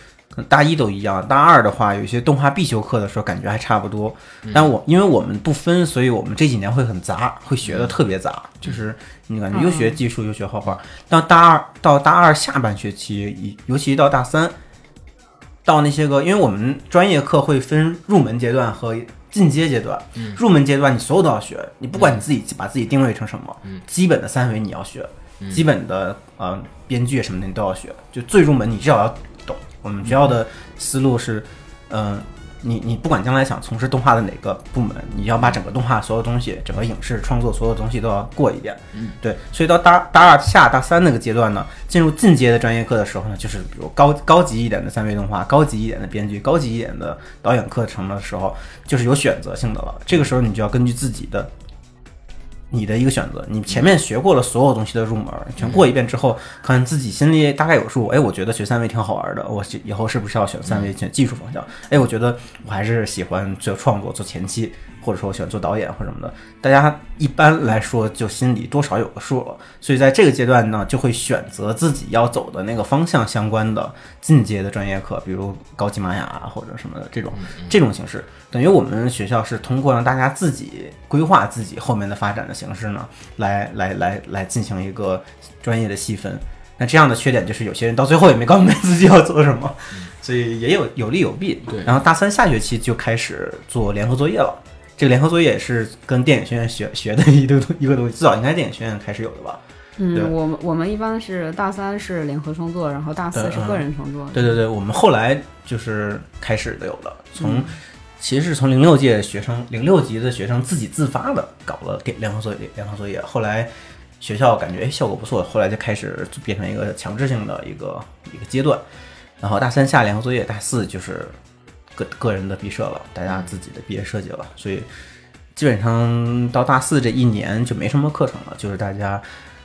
大一都一样，大二的话有些动画必修课的时候感觉还差不多，但我因为我们不分，所以我们这几年会很杂，会学的特别杂，就是你感觉又学技术又学画画。到大二到大二下半学期，尤其到大三，到那些个，因为我们专业课会分入门阶段和进阶阶段。入门阶段你所有都要学，你不管你自己把自己定位成什么，基本的三维你要学，基本的呃编剧什么的你都要学。就最入门你至少要懂。我们学校的思路是，嗯、你你不管将来想从事动画的哪个部门，你要把整个动画所有东西，整个影视创作所有东西都要过一遍。嗯，对，所以到大大二下大三那个阶段呢，进入进阶的专业课的时候呢，就是比如高高级一点的三维动画，高级一点的编剧，高级一点的导演课程的时候，就是有选择性的了。这个时候你就要根据自己的你的一个选择，你前面学过了所有东西的入门，全过一遍之后，可能自己心里大概有数。哎，我觉得学三维挺好玩的，我以后是不是要选三维选技术方向？哎，我觉得我还是喜欢做创作、做前期，或者说我喜欢做导演或什么的。大家一般来说就心里多少有个数了，所以在这个阶段呢，就会选择自己要走的那个方向相关的进阶的专业课，比如高级玛雅啊或者什么的这种这种形式。等于我们学校是通过让大家自己规划自己后面的发展的形式呢，来来来来进行一个专业的细分。那这样的缺点就是有些人到最后也没搞明白自己要做什么，所以也有有利有弊。对然后大三下学期就开始做联合作业了。这个联合作业也是跟电影学院学学的一个东一个东西，最早应该电影学院开始有的吧？嗯，我们我们一般是大三是联合创作，然后大四是个人创作。对对对，我们后来就是开始的有了，嗯从、其实是从零六届学生零六级的学生自己自发的搞了给联合作业联合作业，后来学校感觉哎效果不错，后来就开始就变成一个强制性的一个一个阶段，然后大三下联合作业，大四就是个个人的毕设了，大家自己的毕业设计了，所以基本上到大四这一年就没什么课程了，就是大家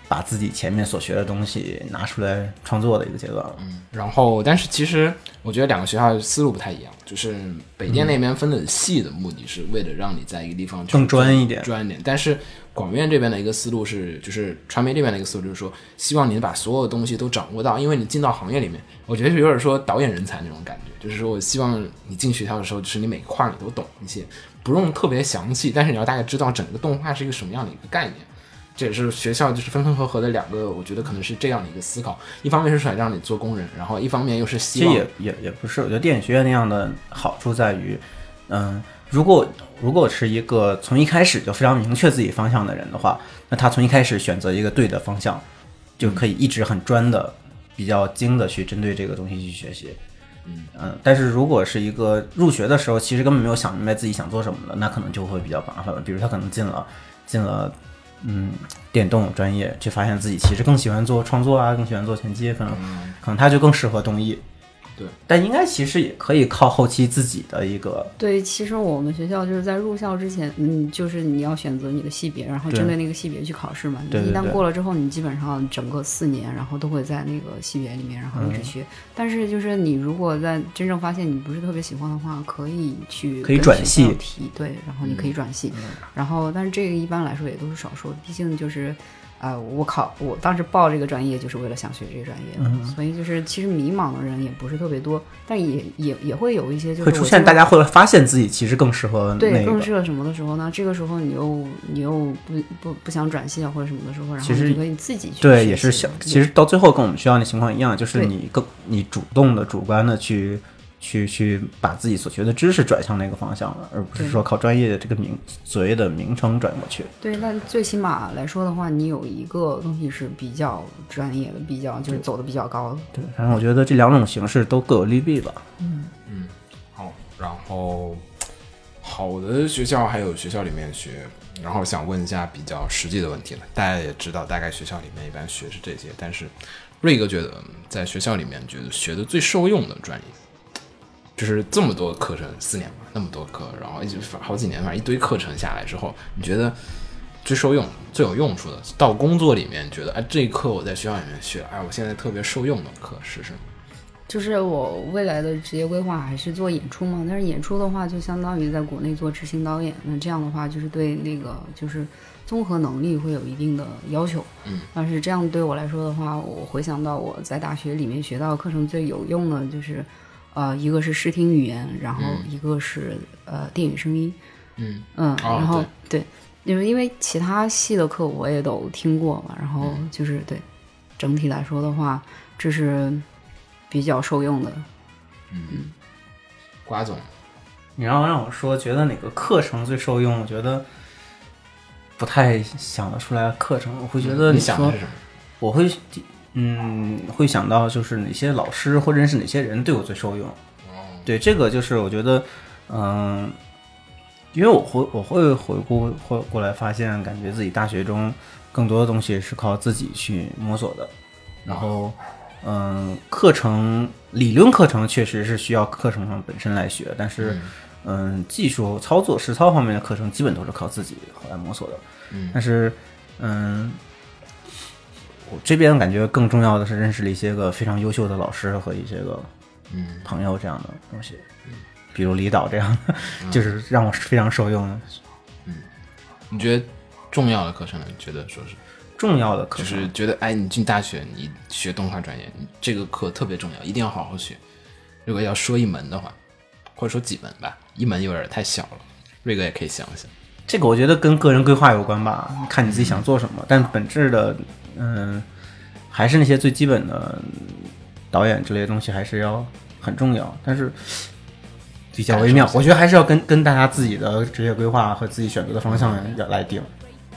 把自己前面所学的东西拿出来创作的一个阶段了。然后，但是其实我觉得两个学校思路不太一样，就是北电那边分的细的目的是为了让你在一个地方更专一点专一点。但是广院这边的一个思路是，就是传媒这边的一个思路就是说，希望你把所有的东西都掌握到，因为你进到行业里面，我觉得是有点说导演人才那种感觉，就是说我希望你进学校的时候，就是你每个块儿你都懂一些，不用特别详细，但是你要大概知道整个动画是一个什么样的一个概念。这也是学校就是分分合合的两个，我觉得可能是这样的一个思考。一方面是想让你做工人，然后一方面又是希望其实也也也不是，我觉得电影学院那样的好处在于，嗯，如果如果是一个从一开始就非常明确自己方向的人的话，那他从一开始选择一个对的方向，就可以一直很专的、比较精的去针对这个东西去学习。嗯但是如果是一个入学的时候，其实根本没有想明白自己想做什么的，那可能就会比较麻烦了。比如他可能进了进了嗯电动专业，却发现自己其实更喜欢做创作啊，更喜欢做前期，可能、可能他就更适合动艺。对，但应该其实也可以靠后期自己的一个对，其实我们学校就是在入校之前，嗯，就是你要选择你的系别，然后针对那个系别去考试嘛。你一旦对对对过了之后，你基本上整个四年，然后都会在那个系别里面，然后一直嗯学。但是就是你如果在真正发现你不是特别喜欢的话，可以去可以转系嗯提，对，然后你可以转系。然后，但是这个一般来说也都是少数，毕竟就是。啊、我考我当时报这个专业就是为了想学这个专业，嗯所以就是其实迷茫的人也不是特别多，但也也也会有一些就是会出现，大家会发现自己其实更适合对，更适合什么的时候呢？这个时候你又你又不不不想转系啊或者什么的时候，然后你就可以自己去对，也是想，其实到最后跟我们学校的情况一样，就是你更你主动的、主观的去去去把自己所学的知识转向那个方向了，而不是说靠专业的这个名所谓的名称转过去。对，那最起码来说的话，你有一个东西是比较专业的，比较就是走的比较高的。对，反正我觉得这两种形式都各有利弊吧。嗯嗯好，然后好的学校还有学校里面学，然后想问一下比较实际的问题了。大家也知道，大概学校里面一般学是这些，但是瑞哥觉得在学校里面觉得学的最受用的专业，就是这么多课程，四年吧，那么多课，然后一直好几年，反正一堆课程下来之后，你觉得最受用、最有用处的，到工作里面觉得，哎，这一课我在学校里面学，哎，我现在特别受用的课是什么？就是我未来的职业规划还是做演出嘛，但是演出的话就相当于在国内做执行导演，那这样的话就是对那个就是综合能力会有一定的要求。嗯，但是这样对我来说的话，我回想到我在大学里面学到课程最有用的就是，呃，一个是视听语言，然后一个是、呃电影声音。嗯嗯，哦然后对，就是因为其他系的课我也都听过嘛，然后就是对整体来说的话，这是比较受用的。嗯瓜总，你要让我说，觉得哪个课程最受用？我觉得不太想得出来课程。我会觉得你说想的是什么？我会嗯会想到就是哪些老师或者是哪些人对我最受用。对，这个就是我觉得嗯。因为我回我会回顾会过来发现，感觉自己大学中更多的东西是靠自己去摸索的，然后嗯，课程理论课程确实是需要课程上本身来学，但是嗯，技术操作实操方面的课程基本都是靠自己后来摸索的。嗯但是嗯，我这边感觉更重要的是认识了一些个非常优秀的老师和一些个嗯朋友这样的东西，比如李导这样的，就是让我非常受用的。嗯你觉得重要的课程呢？你觉得说是重要的课就是觉得，哎，你进大学，你学动画专业，你这个课特别重要，一定要好好学。如果要说一门的话，或者说几门吧，一门有点太小了。瑞哥也可以想想，这个我觉得跟个人规划有关吧，看你自己想做什么。但本质的，嗯，还是那些最基本的导演之类的东西，还是要很重要。但是比较微妙，我觉得还是要跟跟大家自己的职业规划和自己选择的方向要来定。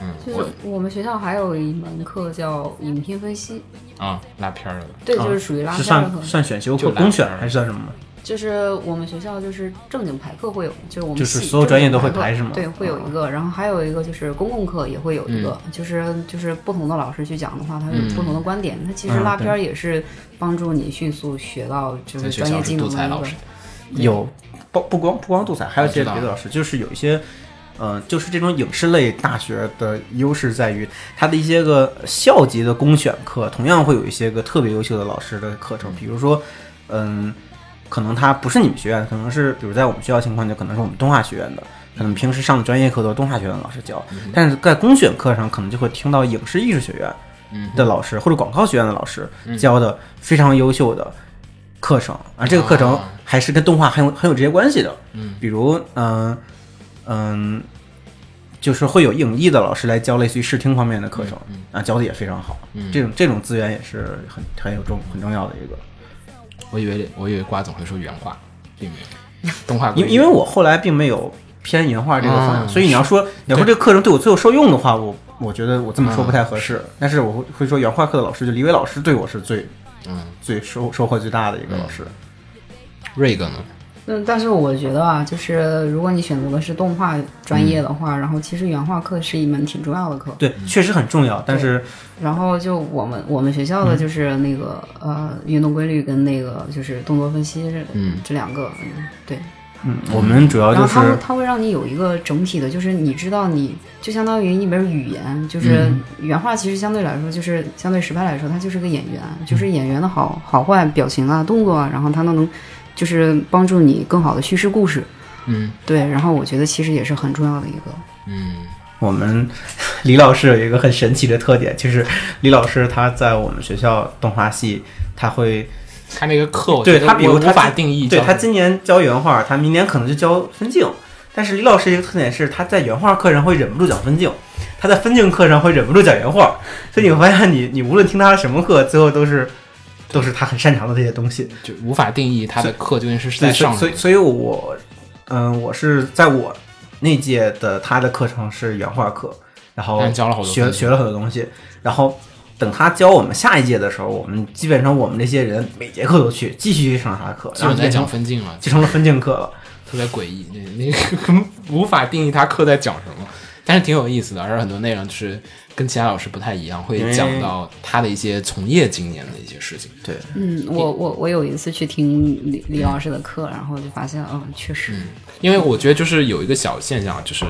嗯，就是我们学校还有一门课叫影片分析，啊，拉片儿了，对，啊就是属于拉是片儿算。算选修课、公选还是算什么？就是我们学校就是正经排课会有，就是我们就是所有专业都会排是吗对，会有一个，然后还有一个就是公共课也会有一个，就是就是不同的老师去讲的话，他有不同的观点。那其实嗯拉片儿也是帮助你迅速学到就是专业技能的一个老师。，有不不光不光杜彩，还有一些别的老师，就是有一些，呃，就是这种影视类大学的优势在于它的一些个校级的公选课，同样会有一些个特别优秀的老师的课程，比如说，嗯，可能他不是你们学院，可能是比如在我们学校情况就可能是我们动画学院的。可能平时上的专业课都是动画学院的老师教，但是在公选课上可能就会听到影视艺术学院的老师或者广告学院的老师教的非常优秀的课程，而这个课程哦还是跟动画很有很有直接关系的。嗯，比如嗯嗯，就是会有影艺的老师来教类似于视听方面的课程，啊，教的也非常好。嗯这种这种资源也是很很有重很重要的一个。我以为我以为瓜总会说原话，并没有。动画因因为我后来并没有偏原画这个方向，嗯所以你要说 你要说这个课程对我最后受用的话，我我觉得我这么说不太合嗯适。但是我会会说原画课的老师，就李伟老师对我是最嗯，最收收获最大的一个老师。瑞哥呢？嗯，但是我觉得啊，就是如果你选择的是动画专业的话，然后其实原画课是一门挺重要的课。对，确实很重要，但是。然后就我们我们学校的就是那个、呃运动规律跟那个就是动作分析这、嗯这两个，嗯对。嗯，我们主要就然后它会是它会让你有一个整体的，就是你知道你就相当于一门语言，就是嗯。原画其实相对来说就是相对实拍来说，它就是个演员，就是演员的好好坏、表情啊、动作啊，然后它都能就是帮助你更好的叙事故事。嗯对，然后我觉得其实也是很重要的一个。嗯我们李老师有一个很神奇的特点，就是李老师他在我们学校动画系，他会他那个课，我对他比如他法定义，对他今年教原画，他明年可能就教分镜。但是李老师一个特点是，他在原画课上会忍不住讲分镜，他在分镜课上会忍不住讲原画，所以你会发现你，你无论听他什么课，最后都是都是他很擅长的这些东西。就无法定义他的课究竟是在上所以所以我，嗯、我是在我那届的他的课程是原画课，然后但教了好多学学了很多东西，然后等他教我们下一届的时候，我们基本上我们这些人每节课都去，继续去上他的课，然后在讲分镜了。就成了分镜课了。特别诡异，那那个无法定义他课在讲什么，但是挺有意思的，而且很多内容就是跟其他老师不太一样，会讲到他的一些从业经验的一些事情。对，嗯，我我我有一次去听李李老师的课，然后就发现，嗯，确实，因为我觉得就是有一个小现象，就是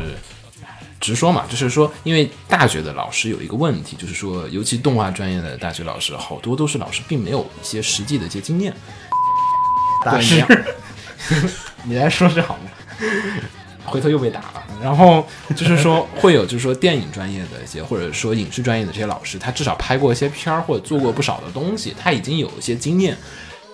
直说嘛，就是说，因为大学的老师有一个问题，就是说，尤其动画专业的大学老师，好多都是老师并没有一些实际的一些经验。对大师 你来说是好吗？回头又被打了。然后就是说会有，就是说电影专业的一些，或者说影视专业的这些老师，他至少拍过一些片儿，或者做过不少的东西，他已经有一些经验。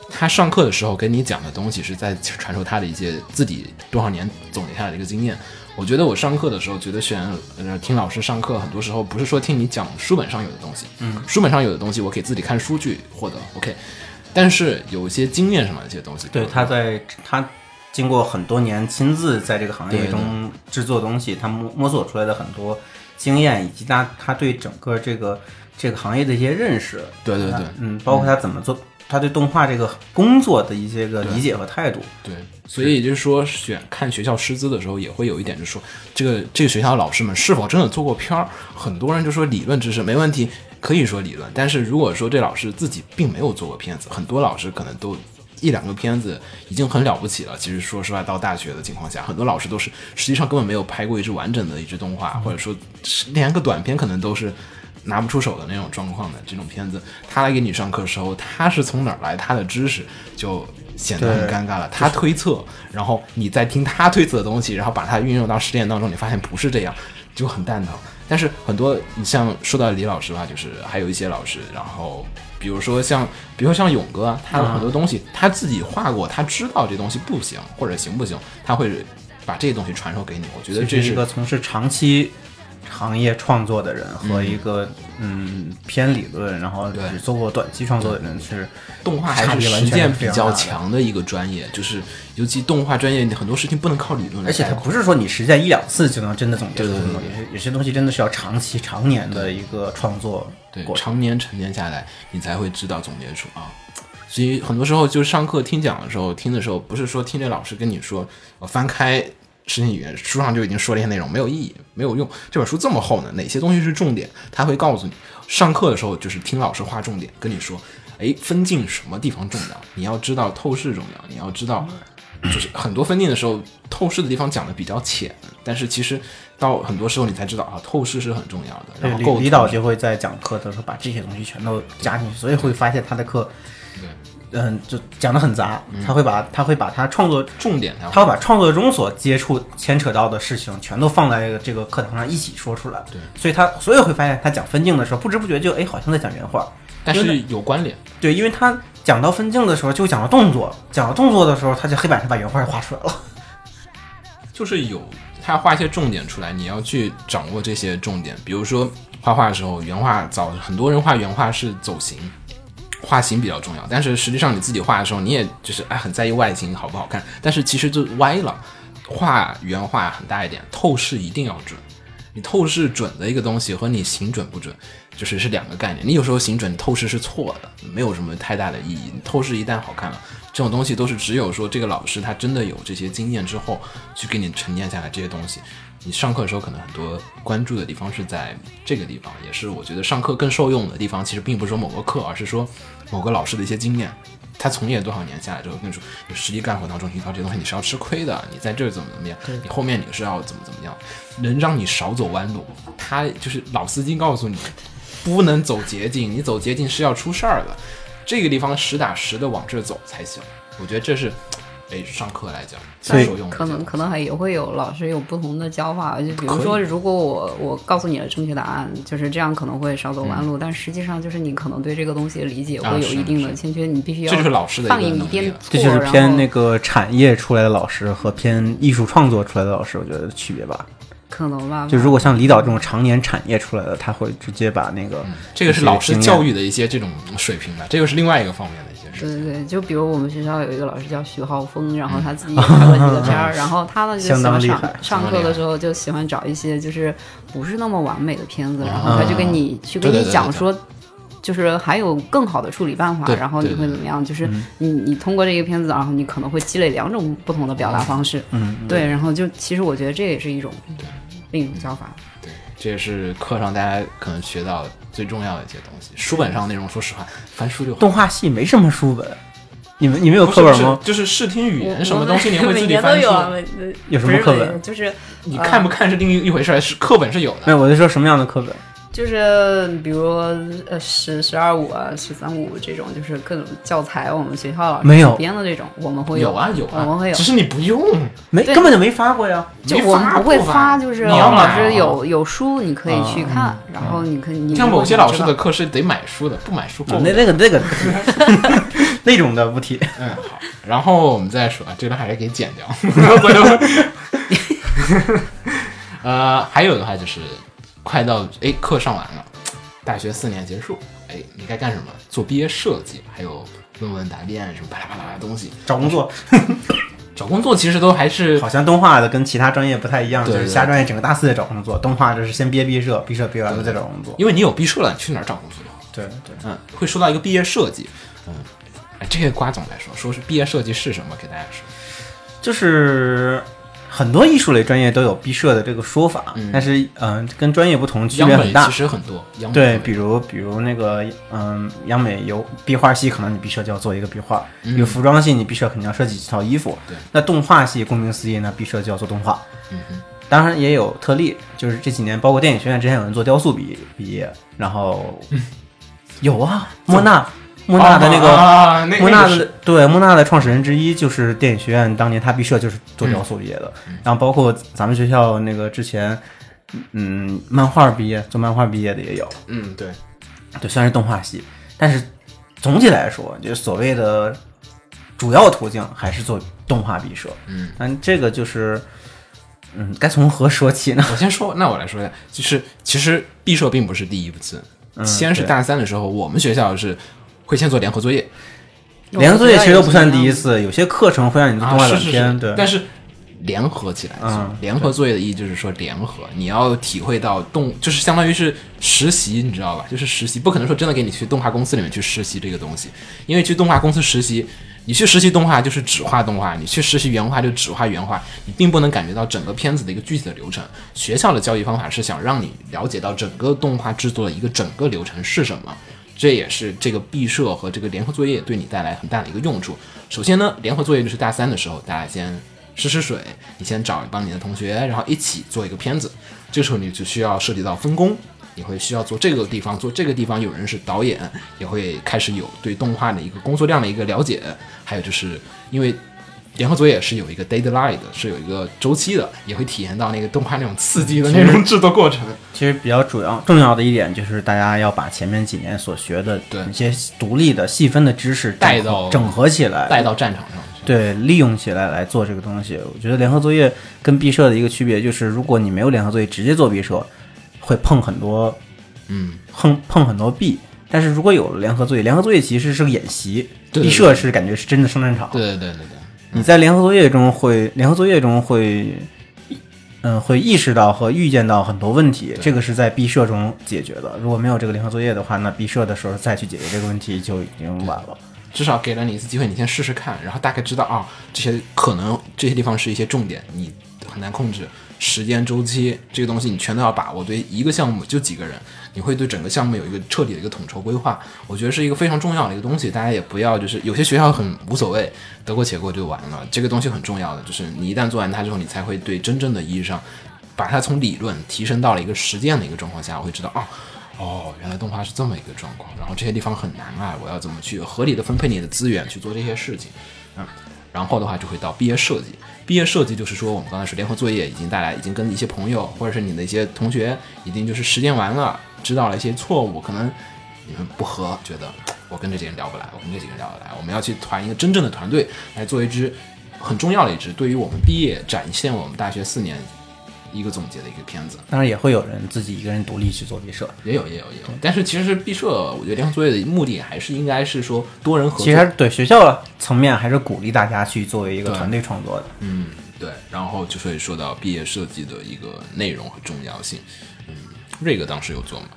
他上课的时候跟你讲的东西是在传授他的一些自己多少年总结下来的一个经验。我觉得我上课的时候觉得选呃听老师上课，很多时候不是说听你讲书本上有的东西，嗯，书本上有的东西我可以自己看书去获得，OK。但是有一些经验上的一些东西，对，他在他经过很多年亲自在这个行业中制作东西，他摸摸索出来的很多经验，以及他他对整个这个这个行业的一些认识，对对对。嗯，包括他怎么做，他对动画这个工作的一些个理解和态度，对，所以也就是说，选看学校师资的时候，也会有一点，就是说，这个这个学校的老师们是否真的做过片儿？很多人就说理论知识没问题，可以说理论，但是如果说这老师自己并没有做过片子，很多老师可能都一两个片子已经很了不起了。其实说实话，到大学的情况下，很多老师都是实际上根本没有拍过一支完整的一支动画，或者说连个短片可能都是。拿不出手的那种状况的这种片子，他来给你上课的时候，他是从哪儿来？他的知识就显得很尴尬了。他推测，然后你再听他推测的东西，然后把它运用到实践当中，你发现不是这样，就很蛋疼。但是很多，你像说到李老师吧，就是还有一些老师，然后比如说像，比如说像勇哥啊，他很多东西他自己画过，他知道这东西不行或者行不行，他会把这些东西传授给你。我觉得这是一个从事长期行业创作的人和一个嗯偏理论，然后对只做过短期创作的人是动画还是实践比较强的一个专业，就是尤其动画专业，很多事情不能靠理论来而且。它不是说你实践一两次就能真的总结出来，有些有些东西真的是要长期、常年的一个创作对。常年沉淀下来，你才会知道总结出啊。所以很多时候就是上课听讲的时候，听的时候不是说听着老师跟你说，我翻开实践语言书上就已经说了一些内容，没有意义，没有用。这本书这么厚呢，哪些东西是重点？他会告诉你。上课的时候就是听老师划重点，跟你说，哎，分镜什么地方重要？你要知道透视重要，你要知道。就是很多分镜的时候，透视的地方讲的比较浅，但是其实到很多时候你才知道啊，透视是很重要的。然后李导就会在讲课的时候把这些东西全都加进去，所以会发现他的课，嗯，就讲的很杂。他会把他会把他创作，重点他会把创作中所接触牵扯到的事情全都放在这个课堂上一起说出来。对，所以他所以会发现他讲分镜的时候，不知不觉就哎好像在讲原画。但是有关联。对，因为他讲到分镜的时候就讲到动作，讲到动作的时候，他在黑板上把原画画出来了。就是有他画一些重点出来，你要去掌握这些重点。比如说画画的时候，原画早很多人画原画是走形，画形比较重要。但是实际上你自己画的时候，你也就是哎很在意外形好不好看，但是其实就歪了。画原画很大一点，透视一定要准。你透视准的一个东西和你形准不准，就是是两个概念。你有时候形准，透视是错的，没有什么太大的意义。透视一旦好看了，这种东西都是只有说这个老师他真的有这些经验之后，去给你沉淀下来这些东西。你上课的时候可能很多关注的地方是在这个地方，也是我觉得上课更受用的地方。其实并不是说某个课，而是说某个老师的一些经验。他从业多少年下来之后，跟你说，你实际干活当中遇到这些东西，你是要吃亏的。你在这儿怎么怎么样，你后面你是要怎么怎么样，能让你少走弯路。他就是老司机告诉你，不能走捷径，你走捷径是要出事儿的。这个地方实打实的往这走才行。我觉得这是，哎，上课来讲所以最受用。可能可能还也会有老师有不同的教法，就比如说，如果我我告诉你了正确答案，就是这样可能会少走弯路，但实际上就是你可能对这个东西的理解会有一定的欠缺，你必须要这就是老师的一个放一能力了点错，这就是偏那个产业出来的老师和偏艺术创作出来的老师，我觉得区别吧。可能吧。就如果像李导这种常年产业出来的，他会直接把那个这个是老师教育的一些这种水平的，这个是另外一个方面的一些事。对对对，就比如我们学校有一个老师叫徐浩峰，然后他自己也 拍了几个片儿，然后他呢就相喜欢上上课的时候就喜欢找一些就是不是那么完美的片子，然后他就跟你去跟你对对对对对讲说。就是还有更好的处理办法，然后你会怎么样？就是你你通过这个片子，然后你可能会积累两种不同的表达方式，嗯，对，然后就其实我觉得这也是一种另一种教法。对，这也是课上大家可能学到最重要的一些东西。书本上内容，说实话，翻书就好。动画系没什么书本，你们你们有课本吗？就是视听语言什么东西，你会自己每年都翻书。有啊，有什么课本就是你看不看是另一一回事儿，是课本是有的。没有，我就说什么样的课本？就是比如呃十十二五啊十三五这种，就是各种教材，我们学校老师没有编的这种，我们会有啊有啊，我们会有只。是你不用。没根本就没发过呀。就没我们不会发就是你要老师有有书你可以去看，然后你可以你像某些老师的课是得买书的，不买书够那那个那个 那种的不提。嗯，好，然后我们再说，这段还是给剪掉。回头，呃，还有的话就是，快到哎课上完了，大学四年结束，哎，你该干什么？做毕业设计，还有论文答辩什么巴拉巴拉的东西。找工作 找工作其实都还是 好像动画的跟其他专业不太一样，对就是其他专业整个大四在找工作，动画就是先毕业毕设，毕设毕业完了再找工作。因为你有毕设了，你去哪儿找工作？对对，嗯，会说到一个毕业设计，嗯，哎，这个瓜总来说，说是毕业设计是什么？给大家说。就是很多艺术类专业都有毕设的这个说法，嗯但是嗯、跟专业不同区别很大其。实很多，对，比如比如那个嗯，央美有壁画系，可能你毕设就要做一个壁画；嗯有服装系，你毕设肯定要设计几套衣服。对，那动画系，顾名思义，那毕设就要做动画。嗯哼，当然也有特例，就是这几年，包括电影学院之前有人做雕塑毕毕业，然后 有啊，莫娜莫纳的那个、啊，那莫娜那个是的对莫纳的创始人之一就是电影学院当年他毕设就是做雕塑毕业的，嗯。然后包括咱们学校那个之前嗯漫画毕业做漫画毕业的也有，嗯，对，对，虽然是动画系，但是总体来说，就是所谓的主要途径还是做动画毕设，嗯，但这个就是嗯该从何说起呢？我先说，那我来说一下，就是其实毕设并不是第一次，嗯先是大三的时候，我们学校是会先做联合作业联合作业其实都不算第一次，有些课程会让你动画是是短片，对，但是联合起来联合作业的意义就是说联合，你要体会到动，就是相当于是实习，你知道吧？就是实习，不可能说真的给你去动画公司里面去实习这个东西，因为去动画公司实习。你去实习动画就是只画动画，你去实习原画就只画原画，你并不能感觉到整个片子的一个具体的流程。学校的教育方法是想让你了解到整个动画制作的一个整个流程是什么，这也是这个毕设和这个联合作业对你带来很大的一个用处。首先呢，联合作业就是大三的时候，大家先试试水，你先找一帮你的同学，然后一起做一个片子。这时候你就需要涉及到分工，你会需要做这个地方，做这个地方有人是导演，也会开始有对动画的一个工作量的一个了解。还有就是因为联合作业是有一个 deadline 的，是有一个周期的，也会体验到那个动画那种刺激的那种制作过程。其实比较主要重要的一点就是大家要把前面几年所学的对一些独立的细分的知识带到整合起来，带到战场上。对，利用起来来做这个东西。我觉得联合作业跟毕设的一个区别就是，如果你没有联合作业直接做毕设，会碰很多嗯，碰碰很多壁。但是如果有了联合作业，联合作业其实是个演习，毕设是感觉是真的上战场。对对对对对。你在联合作业中会，联合作业中会，嗯，会意识到和预见到很多问题，这个是在毕设中解决的。如果没有这个联合作业的话，那毕设的时候再去解决这个问题就已经晚了。至少给了你一次机会，你先试试看，然后大概知道啊，这些可能这些地方是一些重点，你很难控制时间周期这个东西，你全都要把握。对一个项目就几个人，你会对整个项目有一个彻底的一个统筹规划，我觉得是一个非常重要的一个东西。大家也不要就是有些学校很无所谓，得过且过就完了。这个东西很重要的，就是你一旦做完它之后，你才会对真正的意义上把它从理论提升到了一个实践的一个状况下，我会知道啊。哦原来动画是这么一个状况，然后这些地方很难啊，我要怎么去合理的分配你的资源去做这些事情，嗯，然后的话就会到毕业设计，毕业设计就是说我们刚才说联合作业已经带来，已经跟一些朋友或者是你的一些同学已经就是实践完了，知道了一些错误，可能你们不合，觉得我跟这几个人聊不来，我跟这几个人聊得来，我们要去团一个真正的团队来做一支很重要的一支，对于我们毕业展现我们大学四年一个总结的一个片子。当然也会有人自己一个人独立去做毕设，也有也有也有，但是其实毕设，我觉得联合作业的目的还是应该是说多人合作。其实对学校层面还是鼓励大家去作为一个团队创作的。嗯，对，然后就会说到毕业设计的一个内容和重要性。嗯，瑞哥当时有做吗？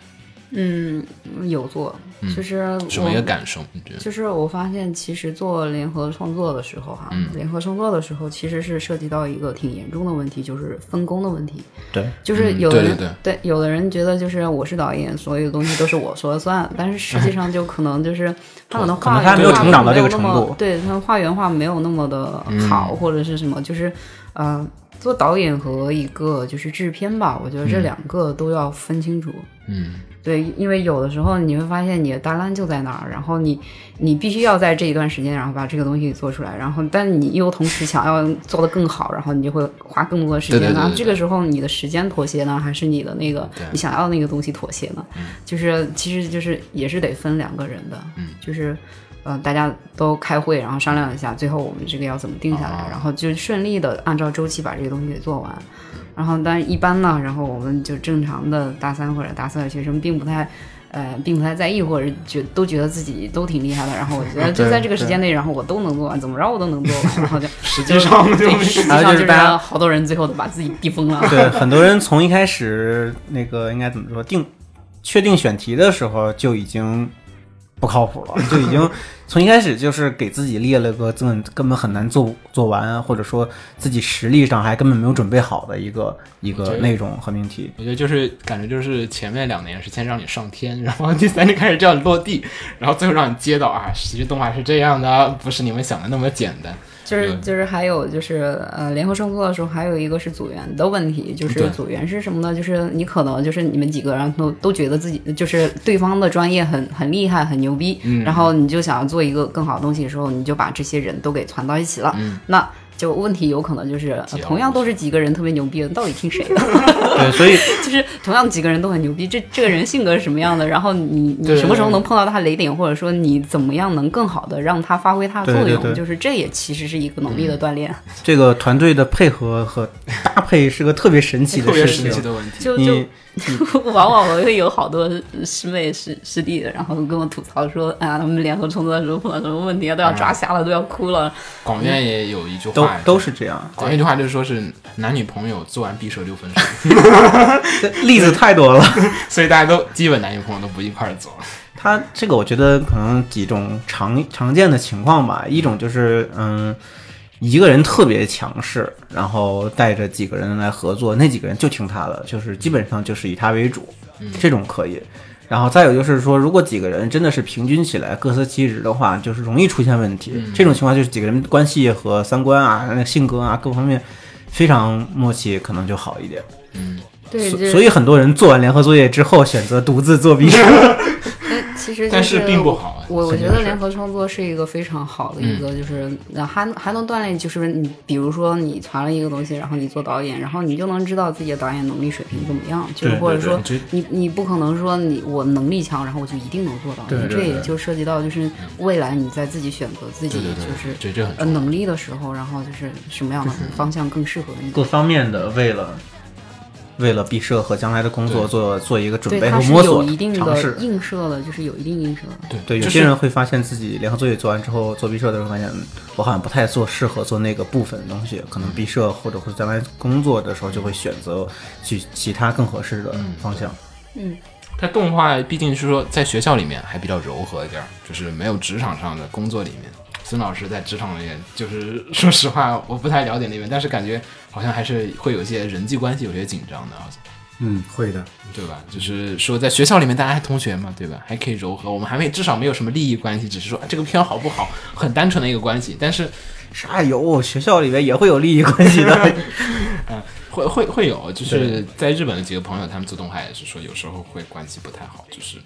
嗯，有做，就是什么一我个感受？你觉得？就是我发现，其实做联合创作的时候，哈，嗯联合创作的时候，其实是涉及到一个挺严重的问题，就是分工的问题。对，就是嗯有的人、对对有的人觉得就是我是导演，所有的东西都是我说了算，但是实际上就可能就是他可能可能画他没有成长到这个程度对他画原画没有那么的好，或者是什么，就是呃，做导演和一个就是制片吧，我觉得这两个都要分清楚。嗯，对，因为有的时候你会发现你的大烂就在那儿，然后你你必须要在这一段时间，然后把这个东西做出来，然后但你又同时想要做得更好，然后你就会花更多的时间。对对对对然后这个时候你的时间妥协呢，还是你的那个你想要的那个东西妥协呢？就是其实就是也是得分两个人的，嗯就是。呃，大家都开会，然后商量一下，最后我们这个要怎么定下来，啊然后就顺利的按照周期把这个东西给做完。然后，但一般呢，然后我们就正常的大三或者大四的学生，并不太，呃，并不太在意，或者觉都觉得自己都挺厉害的。然后我觉得就在这个时间内，然后我都能做完，怎么着我都能做完。然后就 实际上就对，实际上就是好多人最后都把自己逼疯了。对，很多人从一开始那个应该怎么说定确定选题的时候就已经不靠谱了，就已经 从一开始就是给自己列了个根本根本很难做做完，或者说自己实力上还根本没有准备好的一个一个内容和命题。我觉得就是感觉就是前面两年是先让你上天，然后第三年开始叫你落地，然后最后让你接到啊，其实动画是这样的，不是你们想的那么简单。就是就是还有就是呃，联合创作的时候，还有一个是组员的问题，就是组员是什么呢？就是你可能就是你们几个人都都觉得自己就是对方的专业很很厉害很牛逼，嗯然后你就想要做一个更好的东西的时候，你就把这些人都给攒到一起了，嗯那。就问题有可能就是、呃同样都是几个人特别牛逼的，到底听谁的？对，所以就是同样几个人都很牛逼，这这个人性格是什么样的？然后你你什么时候能碰到他雷点，或者说你怎么样能更好的让他发挥他的作用？对对对就是这也其实是一个能力的锻炼。这个团队的配合和搭配是个特别神奇的特别事情。神奇的问题，就就你 往往我会有好多师妹师师弟的，然后跟我吐槽说，哎呀，他们联合创作的时候碰到什么问题啊，都要抓瞎了，都要哭了。广院也有一句话，都是这样，广院一句话就是说是男女朋友做完毕设六分熟，这 例子太多了。所以大家都基本男女朋友都不一块儿做。他这个我觉得可能几种常常见的情况吧，一种就是嗯，一个人特别强势，然后带着几个人来合作，那几个人就听他的，就是基本上就是以他为主，这种可以。然后再有就是说，如果几个人真的是平均起来各司其职的话，就是容易出现问题。这种情况就是几个人关系和三观啊、那性格啊各方面非常默契，可能就好一点。对，所所以很多人做完联合作业之后，选择独自做毕设。但其实、就是，但是并不好啊我我觉得联合创作是一个非常好的一个，就是呃还还能锻炼，就是你比如说你传了一个东西，然后你做导演，然后你就能知道自己的导演能力水平怎么样，就是或者说你你不可能说你我能力强，然后我就一定能做到，对对这也就涉及到就是未来你在自己选择自己就是。呃能力的时候，然后就是什么样的方向更适合你。各方面的为了为了毕设和将来的工作做做一个准，备和摸索有一定的尝试。映射了，就是有一定映射的。对对，有就是些人会发现自己联合作业做完之后，做毕设的时候发现，嗯我好像不太做适合做那个部分的东西，可能毕设或者或者将来工作的时候就会选择去其他更合适的方向。嗯它动画毕竟是说在学校里面还比较柔和一点儿，就是没有职场上的工作里面。孙老师在职场里面，就是 说实话，我不太了解那边，但是感觉好像还是会有一些人际关系有些紧张的，好像嗯，会的。对吧？就是说在学校里面大家还同学嘛，对吧？还可以柔和，我们还没至少没有什么利益关系，只是说、啊、这个片好不好，很单纯的一个关系。但是啥有？学校里面也会有利益关系的。会会会有，就是在日本的几个朋友，他们做动画也是说，有时候会关系不太好，就是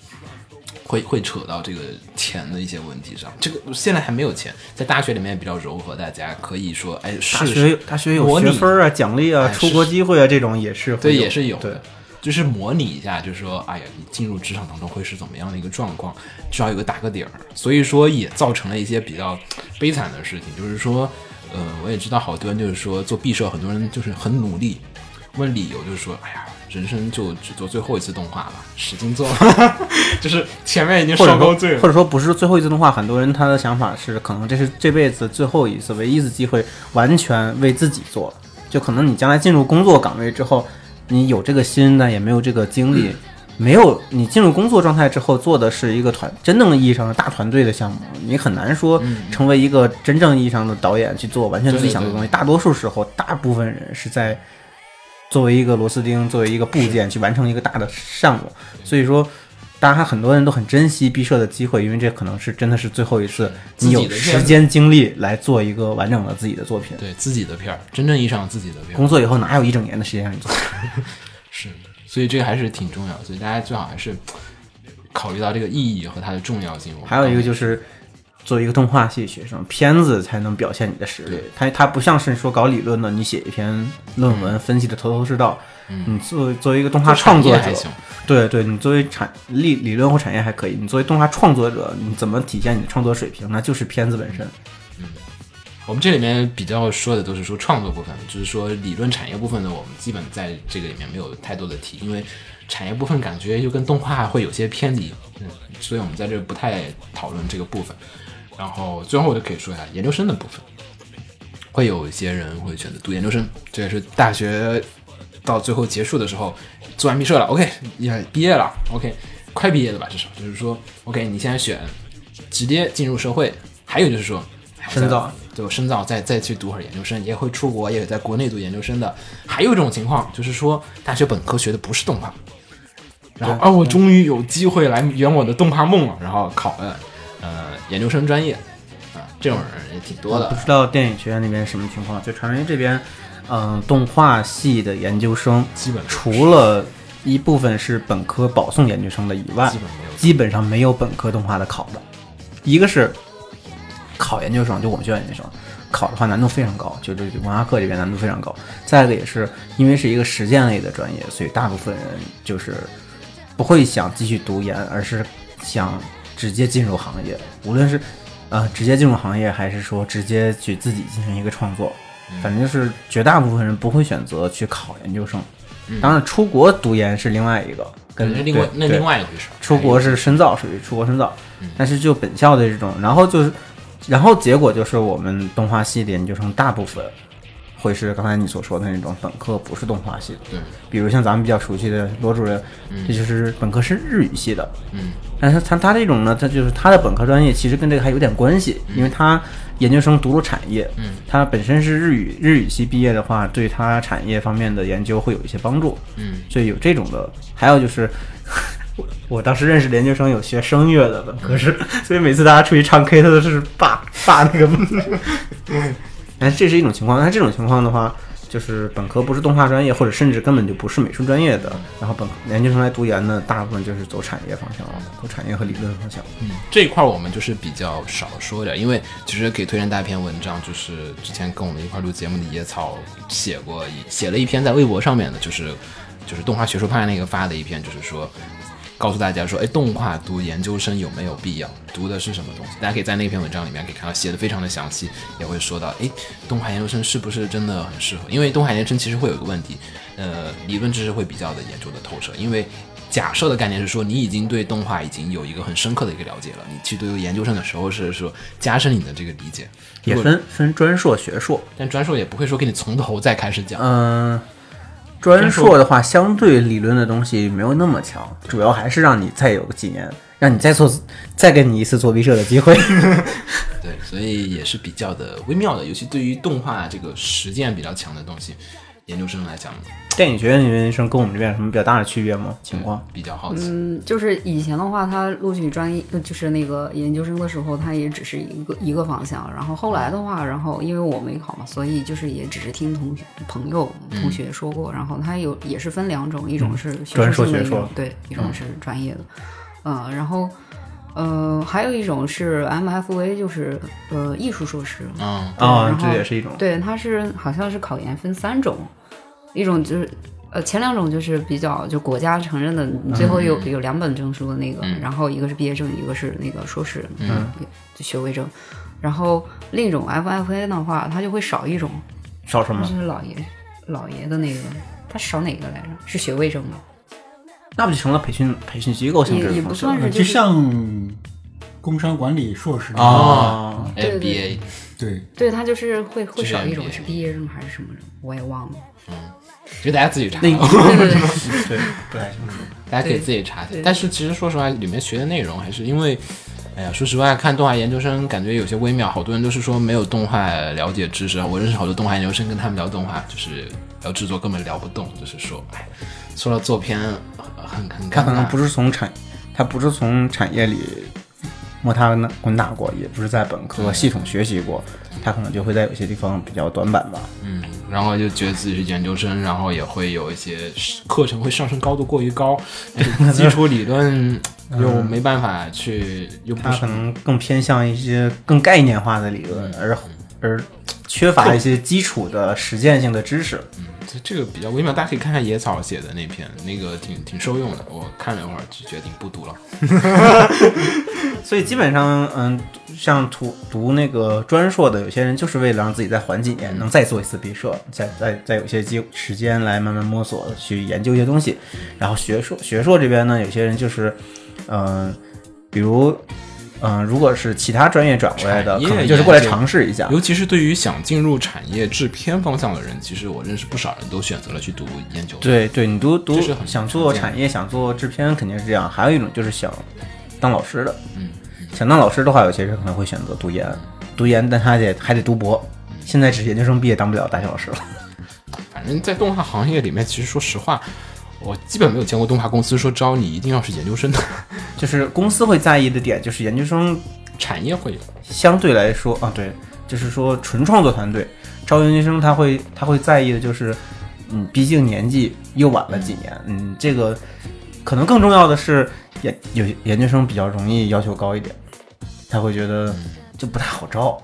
会会扯到这个钱的一些问题上。这个现在还没有钱，在大学里面比较柔和，大家可以说，哎，大是学大学有学分啊、奖励啊、哎出国机会啊，这种也是会对，也是有对的。就是模拟一下，就是说，哎呀，你进入职场当中会是怎么样的一个状况，至少有个打个底儿。所以说，也造成了一些比较悲惨的事情，就是说，呃，我也知道好多人就是说做毕设，很多人就是很努力，问理由就是说，哎呀，人生就只做最后一次动画了，使劲做，就是前面已经受够罪了或。者说不是最后一次动画，很多人他的想法是，可能这是这辈子最后一次、唯一一次机会，完全为自己做。就可能你将来进入工作岗位之后，你有这个心，但也没有这个精力，没有你进入工作状态之后做的是一个团真正意义上的大团队的项目，你很难说成为一个真正意义上的导演去做完全自己想做的东西。大多数时候，大部分人是在作为一个螺丝钉，作为一个部件去完成一个大的项目。所以说，大家很多人都很珍惜毕设的机会，因为这可能是真的是最后一次你有时间精力来做一个完整的自己的作品。对自己的片儿，真正意义上自己的片儿。工作以后哪有一整年的时间让你做？是，所以这个还是挺重要，所以大家最好还是考虑到这个意义和它的重要性。还有一个就是，作为一个动画系学生，片子才能表现你的实力。它它不像是说搞理论的，你写一篇论文分析的头头是道。你作为作为一个动画创作者对对，你作为产理理论或产业还可以，你作为动画创作者，你怎么体现你的创作水平？那就是片子本身。我们这里面比较说的都是说创作部分，就是说理论产业部分呢，我们基本在这个里面没有太多的提，因为产业部分感觉又跟动画会有些偏离，嗯，所以我们在这不太讨论这个部分。然后最后我就可以说一下研究生的部分，会有一些人会选择读研究生，这也是大学到最后结束的时候做完毕设了，OK 也毕业了，OK 快毕业了吧，至少就是说 OK 你现在选直接进入社会，还有就是说深造，就深造，再再去读会儿研究生，也会出国，也有在国内读研究生的。还有一种情况，就是说大学本科学的不是动画，然后啊，我终于有机会来圆我的动画梦了，然后考了呃研究生专业啊，这种人也挺多的。不知道电影学院那边什么情况，就传媒这边，嗯、动画系的研究生，基本除了一部分是本科保送研究生的以外，基本没有基本上没有本科动画的考的。一个是考研究生，就我们学校研究生考的话难度非常高，就这个文化课这边难度非常高。再一个也是因为是一个实践类的专业，所以大部分人就是不会想继续读研，而是想直接进入行业，无论是呃直接进入行业，还是说直接去自己进行一个创作，反正就是绝大部分人不会选择去考研究生。当然，出国读研是另外一个，跟另外那另外一回事儿。出国是深造，属于出国深造。但是就本校的这种，然后就是，然后结果就是我们动画系的研究生大部分会是刚才你所说的那种本科不是动画系的，对，比如像咱们比较熟悉的罗主任，这就是本科是日语系的，嗯，但是他他这种呢，他就是他的本科专业其实跟这个还有点关系，因为他研究生读了产业，嗯，他本身是日语日语系毕业的话，对他产业方面的研究会有一些帮助，嗯，所以有这种的。还有就是，我我当时认识的研究生有学声乐的本科是，所以每次大家出去唱 K，他都是霸霸那个。哎，这是一种情况。那这种情况的话，就是本科不是动画专业，或者甚至根本就不是美术专业的，然后本研究生来读研呢，大部分就是走产业方向了，走产业和理论方向。嗯，这一块儿我们就是比较少说点，因为其实可以推荐大家一篇文章，就是之前跟我们一块儿录节目的野草写过一写了一篇在微博上面的，就是就是动画学术派那个发的一篇，就是说告诉大家说，哎，动画读研究生有没有必要？读的是什么东西？大家可以在那篇文章里面可以看到写的非常的详细，也会说到，哎，动画研究生是不是真的很适合？因为动画研究生其实会有一个问题，呃，理论知识会比较的研究的透彻，因为。假设的概念是说，你已经对动画已经有一个很深刻的一个了解了，你去读研究生的时候是说加深你的这个理解，也，分分专硕、学硕。但专硕也不会说给你从头再开始讲，嗯、专硕的话，相对理论的东西没有那么强，主要还是让你再有个几年，让你再做，再给你一次做毕设的机会。对，所以也是比较的微妙的，尤其对于动画这个实践比较强的东西，研究生来讲电影学院的研究生跟我们这边有什么比较大的区别吗？情况？比较好奇。嗯，就是以前的话，他录取专业就是那个研究生的时候，他也只是一个一个方向。然后后来的话，然后因为我没考嘛，所以就是也只是听同学、朋友、同学说过。然后他有也是分两种，一种是学专术性的一对，一种是专业的。嗯，然后呃，还有一种是 MFA，就是呃艺术硕士。啊、然后这也是一种。对，它是好像是考研分三种，一种就是呃前两种就是比较就国家承认的，你最后有、有两本证书的那个，然后一个是毕业证，一个是那个硕士，嗯，就学位证。然后另一种 FFA 的话，它就会少一种，少什么？就是老爷老爷的那个，它少哪个来着？是学位证吗？那不就成了培训培训机构性质也也不的方式了算是，就是像工商管理硕士哦，对对 FBA 对，对他就是会会就是少一种是毕业证还是什么证，我也忘了。嗯就大家自己查，那对对 对，对不太清楚。大家可以自己查一下对。但是其实说实话，里面学的内容还是因为，哎呀，说实话，看动画研究生感觉有些微妙。好多人都是说没有动画了解知识，我认识好多动画研究生，跟他们聊动画，就是聊制作根本聊不动，就是说，哎，说到做片很很他可能。不是从产，他不是从产业里摸爬滚打过，也不是在本科系统学习过，他可能就会在有些地方比较短板吧。嗯，然后就觉得自己是研究生，然后也会有一些课程会上升高度过于高，基础理论又没办法去，又不可能更偏向一些更概念化的理论，而而缺乏一些基础的实践性的知识。嗯这这个比较微妙，大家可以看看野草写的那篇，那个挺挺受用的。我看了一会儿，就决定不读了。所以基本上，嗯，像读读那个专硕的，有些人就是为了让自己再缓几年，能再做一次毕设，再再再有一些机时间来慢慢摸索，去研究一些东西。然后学硕学硕这边呢，有些人就是，嗯、比如，嗯、如果是其他专业转过来的，可能就是过来尝试一下。尤其是对于想进入产业制片方向的人，其实我认识不少人都选择了去读研究。，对对，你读读想做产业，想做制片，肯定是这样。还有一种就是想当老师的，嗯，想当老师的话，有些人可能会选择读研，读研，但他得还得读博。现在只是研究生毕业，当不了大学老师了。反正，在动画行业里面，其实说实话，我基本没有见过动画公司说招你一定要是研究生的，就是公司会在意的点，就是研究生产业会有。相对来说啊，对，就是说纯创作团队招研究生，他会他会在意的就是，嗯，毕竟年纪又晚了几年，嗯，这个可能更重要的是研有研究生比较容易要求高一点，他会觉得就不太好招，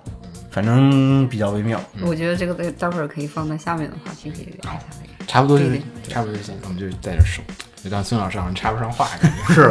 反正比较微妙。我觉得这个待待会儿可以放在下面的话题可以聊一下那个。差不多就是差不多就行，我们就在这说。就当孙老师好像插不上话，感觉 是，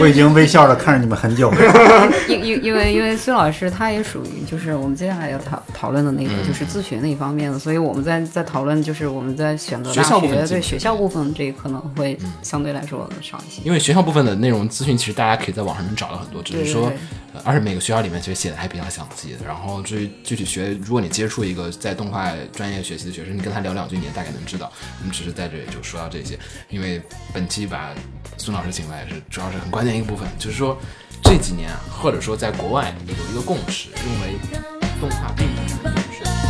我已经微笑着看着你们很久了。因因因为因为孙老师他也属于就是我们接下来要讨讨论的那个嗯就是咨询那一方面的，所以我们在在讨论就是我们在选择大学校学对学校部分这可能会相对来说少一些。因为学校部分的内容咨询，其实大家可以在网上能找到很多，只是说对对对，呃而且每个学校里面其实写的还比较详细的。然后至于具体学，如果你接触一个在动画专业学习的学生，你跟他聊两句，你也大概能知道。我们只是在这里就说到这些，因为本期把孙老师请来是主要是很关键一个部分，就是说这几年啊，或者说在国外有一个共识，认为动画并不是很优势。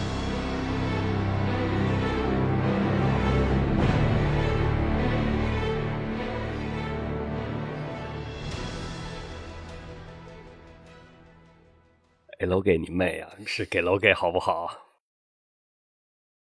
给楼给你妹啊！是给楼给好不好？